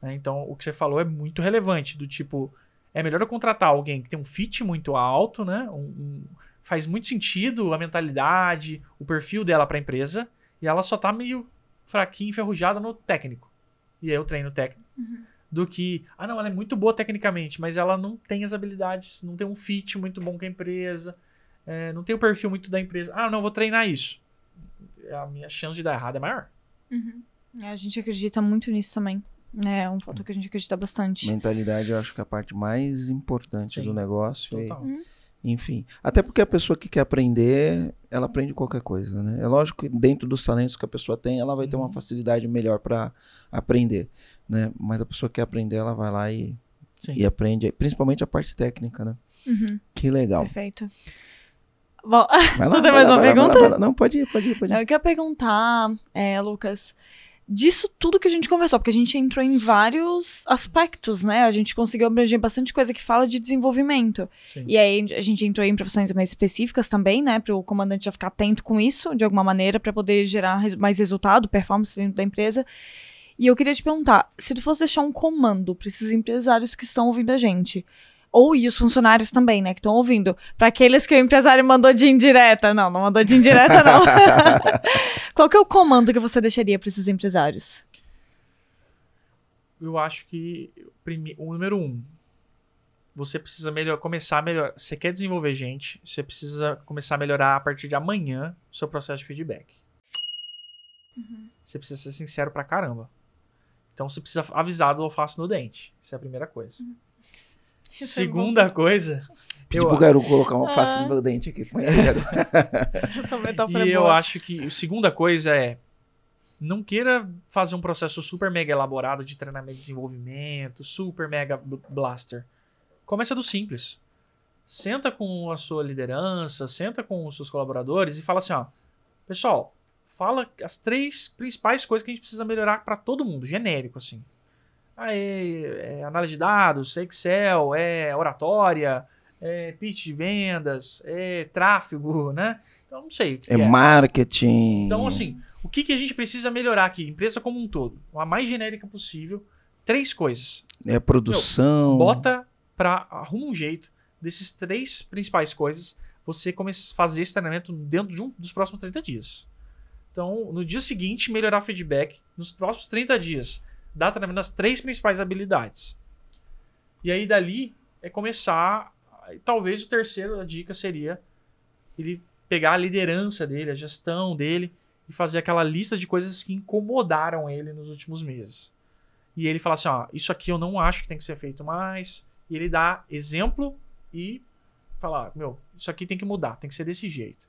né? Então o que você falou é muito relevante, do tipo é melhor eu contratar alguém que tem um fit muito alto, né? Um- um- faz muito sentido a mentalidade, o perfil dela para a empresa, e ela só tá meio fraquinha, enferrujada no técnico. e aí eu treino técnico, do que, ah, não, ela é muito boa tecnicamente, mas ela não tem as habilidades, não tem um fit muito bom com a empresa, é, não tem o perfil muito da empresa. Ah, não, vou treinar isso. A minha chance de dar errado é maior. É, a gente acredita muito nisso também. É um fator que a gente acredita bastante. Mentalidade eu acho que é a parte mais importante Sim, do negócio. e- Total. enfim. Até porque a pessoa que quer aprender, ela aprende qualquer coisa, né? É lógico que dentro dos talentos que a pessoa tem, ela vai ter uma Uhum. facilidade melhor para aprender, né? Mas a pessoa que quer aprender, ela vai lá e, Sim. e aprende, principalmente a parte técnica, né? Uhum, Que legal. perfeito. Bom, (laughs) lá, Tu tem mais lá, uma lá, pergunta? Não, pode ir, pode ir, pode ir. eu queria perguntar, é, Lucas, disso tudo que a gente conversou, porque a gente entrou em vários aspectos, né? A gente conseguiu abranger bastante coisa que fala de desenvolvimento. Sim. E aí a gente entrou em profissões mais específicas também, né? Para o comandante já ficar atento com isso, de alguma maneira, para poder gerar mais resultado, performance dentro da empresa. E eu queria te perguntar, se tu fosse deixar um comando para esses empresários que estão ouvindo a gente, ou e os funcionários também, né, que estão ouvindo, para aqueles que o empresário mandou de indireta, não, não mandou de indireta não. (laughs) Qual que é o comando que você deixaria para esses empresários? eu acho que o número um, você precisa melhor, começar a melhorar. Você quer desenvolver gente, você precisa começar a melhorar a partir de amanhã o seu processo de feedback. Você precisa ser sincero pra caramba. Então você precisa avisar do alface no dente. Isso é a primeira coisa. Segunda coisa, Pedi eu, pro Garu colocar uma face Ah. no meu dente aqui. Foi. (laughs) (laughs) Essa metáfora e é eu boa. acho que a segunda coisa é não queira fazer um processo super mega elaborado de treinamento e desenvolvimento, super mega bl- blaster. Começa do simples. Senta com a sua liderança, senta com os seus colaboradores e fala assim, ó, pessoal, fala as três principais coisas que a gente precisa melhorar para todo mundo, genérico assim. Ah, é, é análise de dados, é Excel, é oratória, é pitch de vendas, é tráfego, (laughs) né? Então não sei. o que É marketing. então, assim, o que, que a gente precisa melhorar aqui? Empresa como um todo. A mais genérica possível. Três coisas. É produção. Bota pra. Arruma um jeito desses três principais coisas você começa a fazer esse treinamento dentro de um dos próximos 30 dias. Então, no dia seguinte, melhorar feedback. Nos próximos 30 dias, dar treinamento nas três principais habilidades. E aí, dali, é começar. Talvez o terceiro, a dica seria ele pegar a liderança dele, a gestão dele e fazer aquela lista de coisas que incomodaram ele nos últimos meses. E ele fala assim: ó, isso aqui eu não acho que tem que ser feito mais. E ele dá exemplo e fala: meu, isso aqui tem que mudar, tem que ser desse jeito.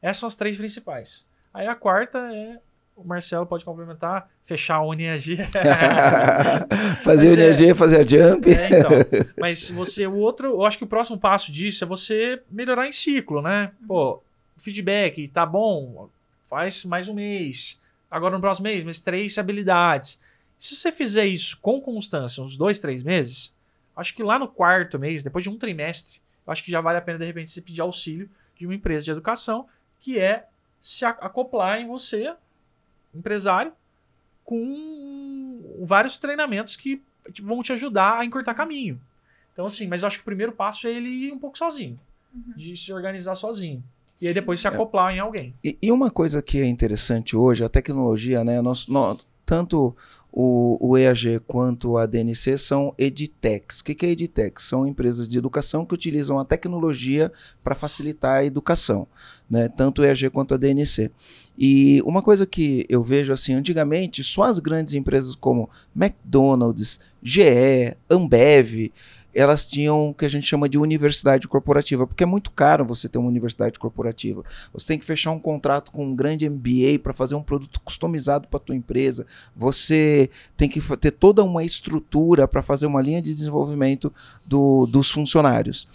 Essas são as três principais. Aí a quarta é. O Marcelo pode complementar, fechar a UNIAG. (laughs) fazer Mas é- energia, fazer a jump. É, então. (laughs) Mas você, o outro, eu acho que o próximo passo disso é você melhorar em ciclo, né? Pô, feedback, tá bom, faz mais um mês. Agora no próximo mês, mais três habilidades. Se você fizer isso com constância, uns dois, três meses, acho que lá no quarto mês, depois de um trimestre, eu acho que já vale a pena, de repente, você pedir auxílio de uma empresa de educação, que é se acoplar em você, empresário, com vários treinamentos que vão te ajudar a encurtar caminho. Então, assim, mas eu acho que o primeiro passo é ele ir um pouco sozinho, de se organizar sozinho. E aí depois se acoplar em alguém. E, e uma coisa que é interessante hoje, a tecnologia, né? Nós, nó- tanto o, o EAG quanto a DNC são edtechs. O que, que é edtech? São empresas de educação que utilizam a tecnologia para facilitar a educação, né? Tanto o EAG quanto a DNC. E uma coisa que eu vejo assim, antigamente, só as grandes empresas como McDonald's, GE, Ambev, elas tinham o que a gente chama de universidade corporativa, porque é muito caro você ter uma universidade corporativa. Você tem que fechar um contrato com um grande MBA para fazer um produto customizado para a tua empresa. Você tem que ter toda uma estrutura para fazer uma linha de desenvolvimento do- dos funcionários.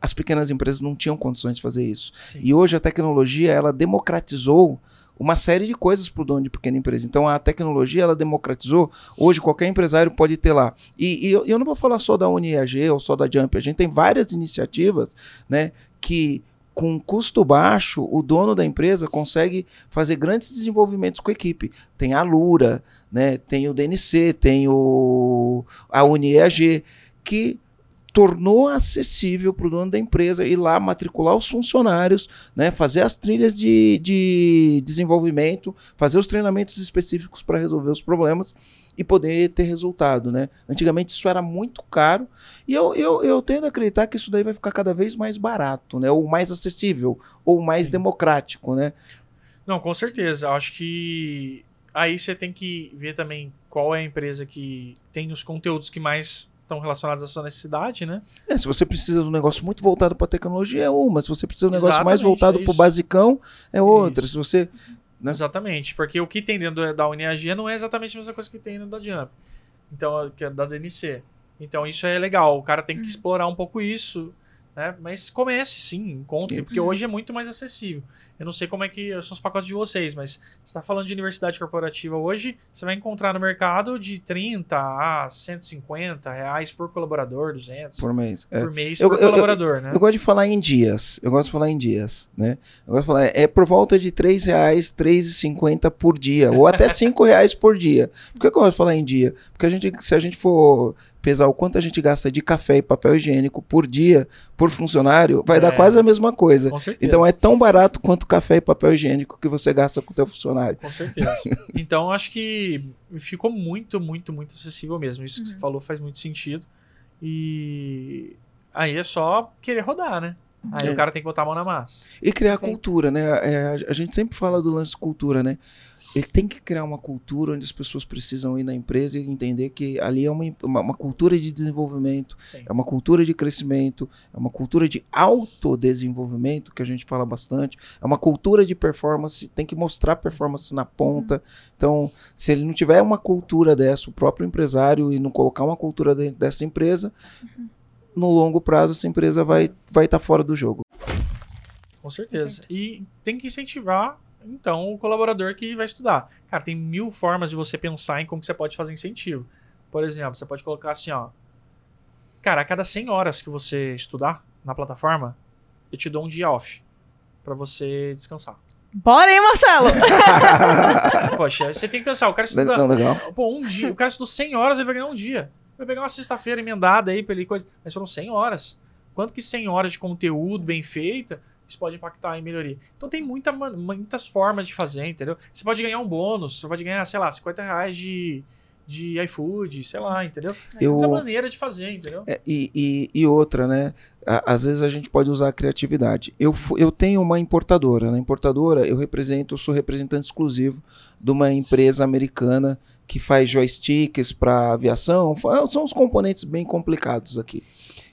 As pequenas empresas não tinham condições de fazer isso. Sim. E hoje a tecnologia ela democratizou uma série de coisas para o dono de pequena empresa. Então a tecnologia ela democratizou. Hoje qualquer empresário pode ter lá. E, e eu, eu não vou falar só da UniAG ou só da Jump. A gente tem várias iniciativas, né, que com custo baixo o dono da empresa consegue fazer grandes desenvolvimentos com a equipe. Tem a Lura, né, tem o DNC, tem o a UniAG que tornou acessível para o dono da empresa ir lá matricular os funcionários, né, fazer as trilhas de, de desenvolvimento, fazer os treinamentos específicos para resolver os problemas e poder ter resultado. Né? Antigamente isso era muito caro e eu, eu, eu tendo a acreditar que isso daí vai ficar cada vez mais barato, né, ou mais acessível, ou mais Sim. democrático. Né? Não, com certeza. Acho que aí você tem que ver também qual é a empresa que tem os conteúdos que mais estão relacionados à sua necessidade, né? É, se você precisa de um negócio muito voltado para tecnologia, é uma. Se você precisa de um negócio Exatamente, mais voltado é para o basicão, é outra. Isso. Se você. Né? Exatamente, porque o que tem dentro da UniAG não é exatamente a mesma coisa que tem dentro da Jump. Então, que é da DNC. Então, isso é legal. O cara tem que uhum. explorar um pouco isso. Né? Mas comece sim, encontre, porque hoje é muito mais acessível. Eu não sei como é que são os pacotes de vocês, mas você está falando de universidade corporativa hoje, você vai encontrar no mercado de 30 a 150 reais por colaborador, 200 por mês, é. por mês eu, por eu, colaborador, eu, né? Eu gosto de falar em dias. Eu gosto de falar em dias, né? Eu gosto de falar é por volta de 3 reais, 3,50 por dia, ou até (laughs) 5 reais por dia. Por que eu gosto de falar em dia? Porque a gente, se a gente for pesar o quanto a gente gasta de café e papel higiênico por dia, por funcionário, vai é, dar quase a mesma coisa. Então é tão barato quanto café e papel higiênico que você gasta com o teu funcionário. Com certeza. (laughs) então acho que ficou muito, muito, muito acessível mesmo. Isso uhum. que você uhum. falou faz muito sentido. E aí é só querer rodar, né? Aí é. o cara tem que botar a mão na massa. E criar cultura, né? É, a gente sempre fala do lance de cultura, né? Ele tem que criar uma cultura onde as pessoas precisam ir na empresa e entender que ali é uma, uma, uma cultura de desenvolvimento, Sim. é uma cultura de crescimento, é uma cultura de autodesenvolvimento, que a gente fala bastante, é uma cultura de performance, tem que mostrar performance na ponta. Uhum. Então, se ele não tiver uma cultura dessa, o próprio empresário, e não colocar uma cultura dentro dessa empresa, uhum. no longo prazo essa empresa vai estar vai tá fora do jogo. Com certeza. E tem que incentivar então o colaborador que vai estudar. Cara, tem mil formas de você pensar em como você pode fazer incentivo. Por exemplo, você pode colocar assim, ó. Cara, a cada 100 horas que você estudar na plataforma, eu te dou um dia off para você descansar. Bora (laughs) aí, Marcelo! Poxa, você tem que pensar, o cara estuda. Não, legal. Pô, um dia. O cara estudou 100 horas, ele vai ganhar um dia. Vai pegar uma sexta-feira emendada aí pra ele coisa. Mas foram 100 horas. Quanto que 100 horas de conteúdo bem feita isso pode impactar em melhoria. Então tem muita, muitas formas de fazer, entendeu? Você pode ganhar um bônus, você pode ganhar, sei lá, 50 reais de, de iFood, sei lá, entendeu? É muita maneira de fazer, entendeu? É, e, e, e, outra, né? às vezes a gente pode usar a criatividade. Eu, eu tenho uma importadora. Na importadora, eu represento, eu sou representante exclusivo de uma empresa americana que faz joysticks para aviação. São os componentes bem complicados aqui.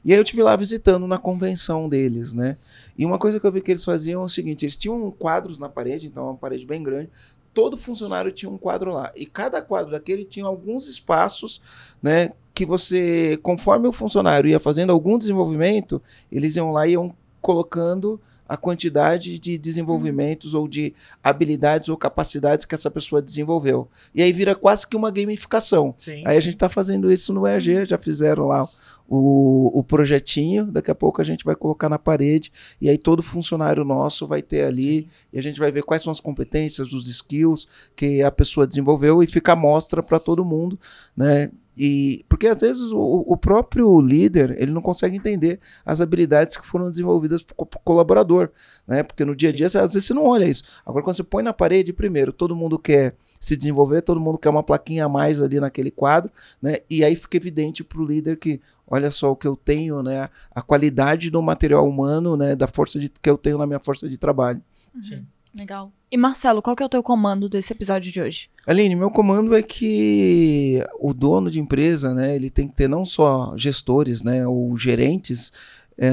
E aí eu tive lá visitando na convenção deles, né? E uma coisa que eu vi que eles faziam é o seguinte: eles tinham quadros na parede, então uma parede bem grande. Todo funcionário tinha um quadro lá. E cada quadro daquele tinha alguns espaços, né? Que você, conforme o funcionário ia fazendo algum desenvolvimento, eles iam lá e iam colocando a quantidade de desenvolvimentos ou de habilidades ou capacidades que essa pessoa desenvolveu. E aí vira quase que uma gamificação. Sim, aí sim. a gente está fazendo isso no EAG, já fizeram lá o, o projetinho, daqui a pouco a gente vai colocar na parede, e aí todo funcionário nosso vai ter ali, e a gente vai ver quais são as competências, os skills que a pessoa desenvolveu e fica à mostra para todo mundo, né? E, porque às vezes o, o, próprio líder ele não consegue entender as habilidades que foram desenvolvidas para o colaborador, né? Porque no dia a dia, às vezes você não olha isso. Agora, quando você põe na parede, primeiro, todo mundo quer se desenvolver, todo mundo quer uma plaquinha a mais ali naquele quadro, né? E aí fica evidente para o líder que, olha só o que eu tenho, né? A qualidade do material humano, né? Da força de, que eu tenho na minha força de trabalho. Uhum. Sim. Legal. E Marcelo, qual que é o teu comando desse episódio de hoje? Aline, meu comando é que o dono de empresa, né, ele tem que ter não só gestores, né, ou gerentes, é,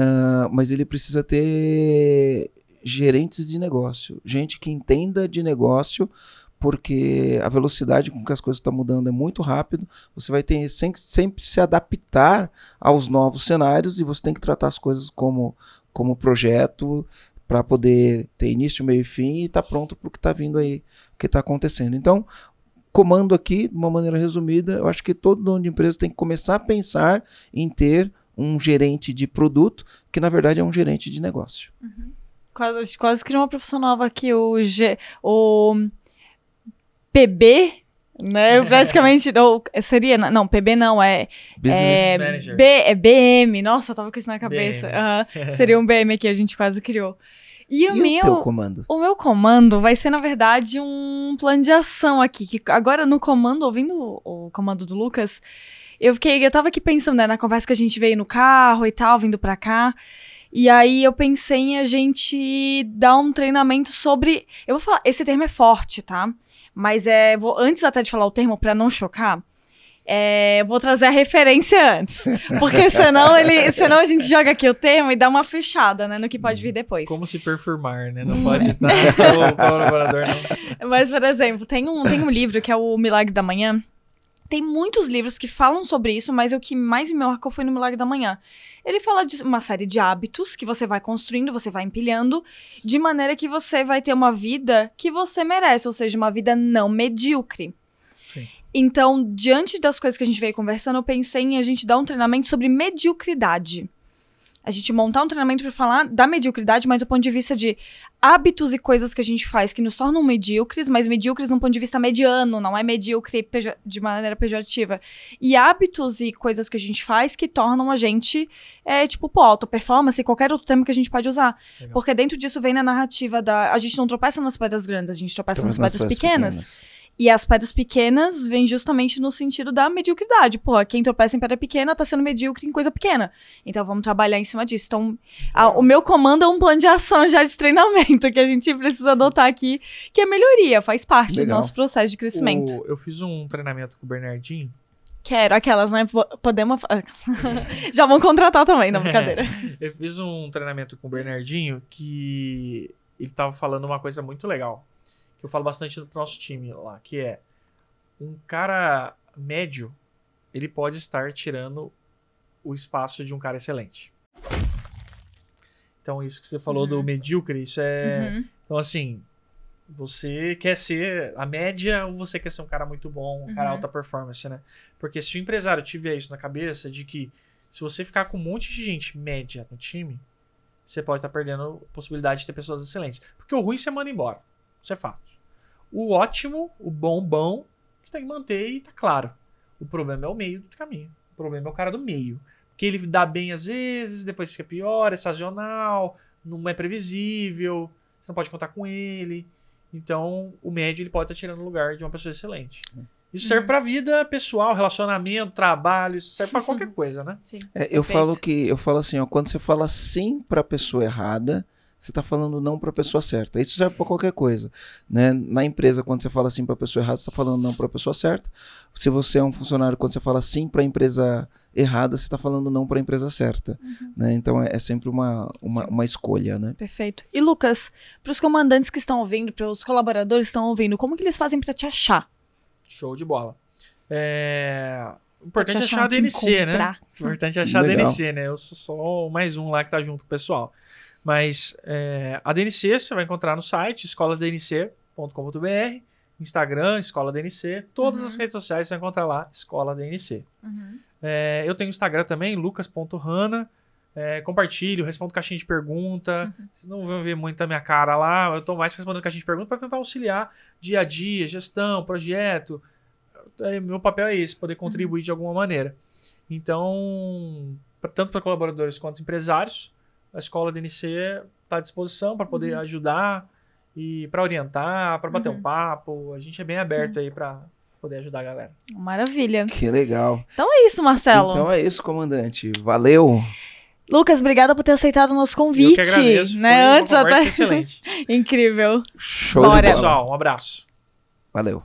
mas ele precisa ter gerentes de negócio, gente que entenda de negócio, porque a velocidade com que as coisas estão mudando é muito rápido. Você vai ter sempre, sempre se adaptar aos novos cenários e você tem que tratar as coisas como como projeto para poder ter início, meio e fim e estar tá pronto para o que está vindo aí, o que está acontecendo. Então, comando aqui, de uma maneira resumida, eu acho que todo dono de empresa tem que começar a pensar em ter um gerente de produto, que na verdade é um gerente de negócio. Uhum. Quase, quase criou uma profissão nova aqui, o, G, o PB Né? Praticamente, (laughs) ou, seria, não, PB não, é, Business é, Manager. B, é BM. Nossa, eu tava com isso na cabeça. (laughs) Seria um BM que a gente quase criou. E o E meu... o teu comando? O meu comando vai ser, na verdade, um plano de ação aqui. Que agora, no comando, ouvindo o, o comando do Lucas, eu fiquei. Eu tava aqui pensando, né, na conversa que a gente veio no carro e tal, vindo pra cá. E aí eu pensei em a gente dar um treinamento sobre. Eu vou falar, esse termo é forte, tá? Mas é. Vou, antes até de falar o termo, pra não chocar. É, vou trazer a referência antes. (laughs) Porque senão, ele, senão a gente joga aqui o termo e dá uma fechada, né? No que pode vir depois. Como se perfumar, né? Não pode (laughs) estar o colaborador, não. Mas, por exemplo, tem um, tem um livro que é o Milagre da Manhã. Tem muitos livros que falam sobre isso, mas o que mais me marcou foi no Milagre da Manhã. Ele fala de uma série de hábitos que você vai construindo, você vai empilhando, de maneira que você vai ter uma vida que você merece, ou seja, uma vida não medíocre. Sim. Então, diante das coisas que a gente veio conversando, eu pensei em a gente dar um treinamento sobre mediocridade. A gente montar um treinamento para falar da mediocridade, mas do ponto de vista de hábitos e coisas que a gente faz que nos tornam medíocres, mas medíocres num ponto de vista mediano, não é medíocre de maneira pejorativa. E hábitos e coisas que a gente faz que tornam a gente, é, tipo, pô, alta performance e qualquer outro termo que a gente pode usar. Legal. Porque dentro disso vem na narrativa da. A gente não tropeça nas pedras grandes, a gente tropeça nas pedras pequenas. E as pedras pequenas vêm justamente no sentido da mediocridade. Pô, quem tropeça em pedra pequena tá sendo medíocre em coisa pequena. Então vamos trabalhar em cima disso. Então, a- o meu comando é um plano de ação já de treinamento que a gente precisa adotar aqui, que é melhoria, faz parte Legal. do nosso processo de crescimento. O- eu fiz um treinamento com o Bernardinho. Quero aquelas, né? Po- Podemos. (laughs) já vão contratar também, não, brincadeira. Eu fiz um treinamento com o Bernardinho que ele tava falando uma coisa muito legal. Que eu falo bastante pro nosso time lá, que é um cara médio, ele pode estar tirando o espaço de um cara excelente. Então, isso que você falou do medíocre, isso é. Uhum. Então, assim, você quer ser a média ou você quer ser um cara muito bom, um cara Uhum. alta performance, né? Porque se o empresário tiver isso na cabeça de que se você ficar com um monte de gente média no time, você pode estar perdendo a possibilidade de ter pessoas excelentes. Porque o ruim você manda embora. Isso é fato. O ótimo, o bom, bom, você tem que manter e tá claro. O problema é o meio do caminho. O problema é o cara do meio. Porque ele dá bem às vezes, depois fica pior, é sazonal, não é previsível, você não pode contar com ele. Então, o médio ele pode estar tirando o lugar de uma pessoa excelente. Isso serve pra vida pessoal, relacionamento, trabalho, isso serve pra qualquer (laughs) coisa, né? Sim. É, eu falo que eu falo assim, ó, quando você fala sim para a pessoa errada, você tá falando não para a pessoa certa. Isso serve para qualquer coisa, né? Na empresa, quando você fala sim para a pessoa errada, você tá falando não para a pessoa certa. Se você é um funcionário, quando você fala sim para a empresa errada, você tá falando não para a empresa certa, né? Então é, é sempre uma, uma, uma escolha, né? Perfeito. E Lucas, para os comandantes que estão ouvindo, para os colaboradores que estão ouvindo, como que eles fazem para te achar? Show de bola. É... O importante é te achar a DNC, né? O importante é achar a Legal. DNC, né? Eu sou só mais um lá que tá junto com o pessoal. Mas é, a DNC você vai encontrar no site escoladnc.com.br, Instagram, Escola DNC, todas Uhum. as redes sociais você vai encontrar lá, Escola DNC. É, eu tenho Instagram também, lucas.rana. É, compartilho, respondo caixinha de pergunta. Vocês não vão ver muito a minha cara lá. Eu tô mais respondendo caixinha de pergunta para tentar auxiliar dia a dia, gestão, projeto. É, meu papel é esse, poder contribuir de alguma maneira. Então, tanto para colaboradores quanto empresários, a escola DNC está à disposição para poder ajudar e para orientar, para bater um papo. A gente é bem aberto aí para poder ajudar a galera. Maravilha. Que legal. É isso, Marcelo. Então é isso, comandante. Valeu. Lucas, obrigada por ter aceitado o nosso convite. eu que agradeço. Né? Antes até. excelente. (laughs) Incrível. Show Bora. de bola. Pessoal, um abraço. Valeu.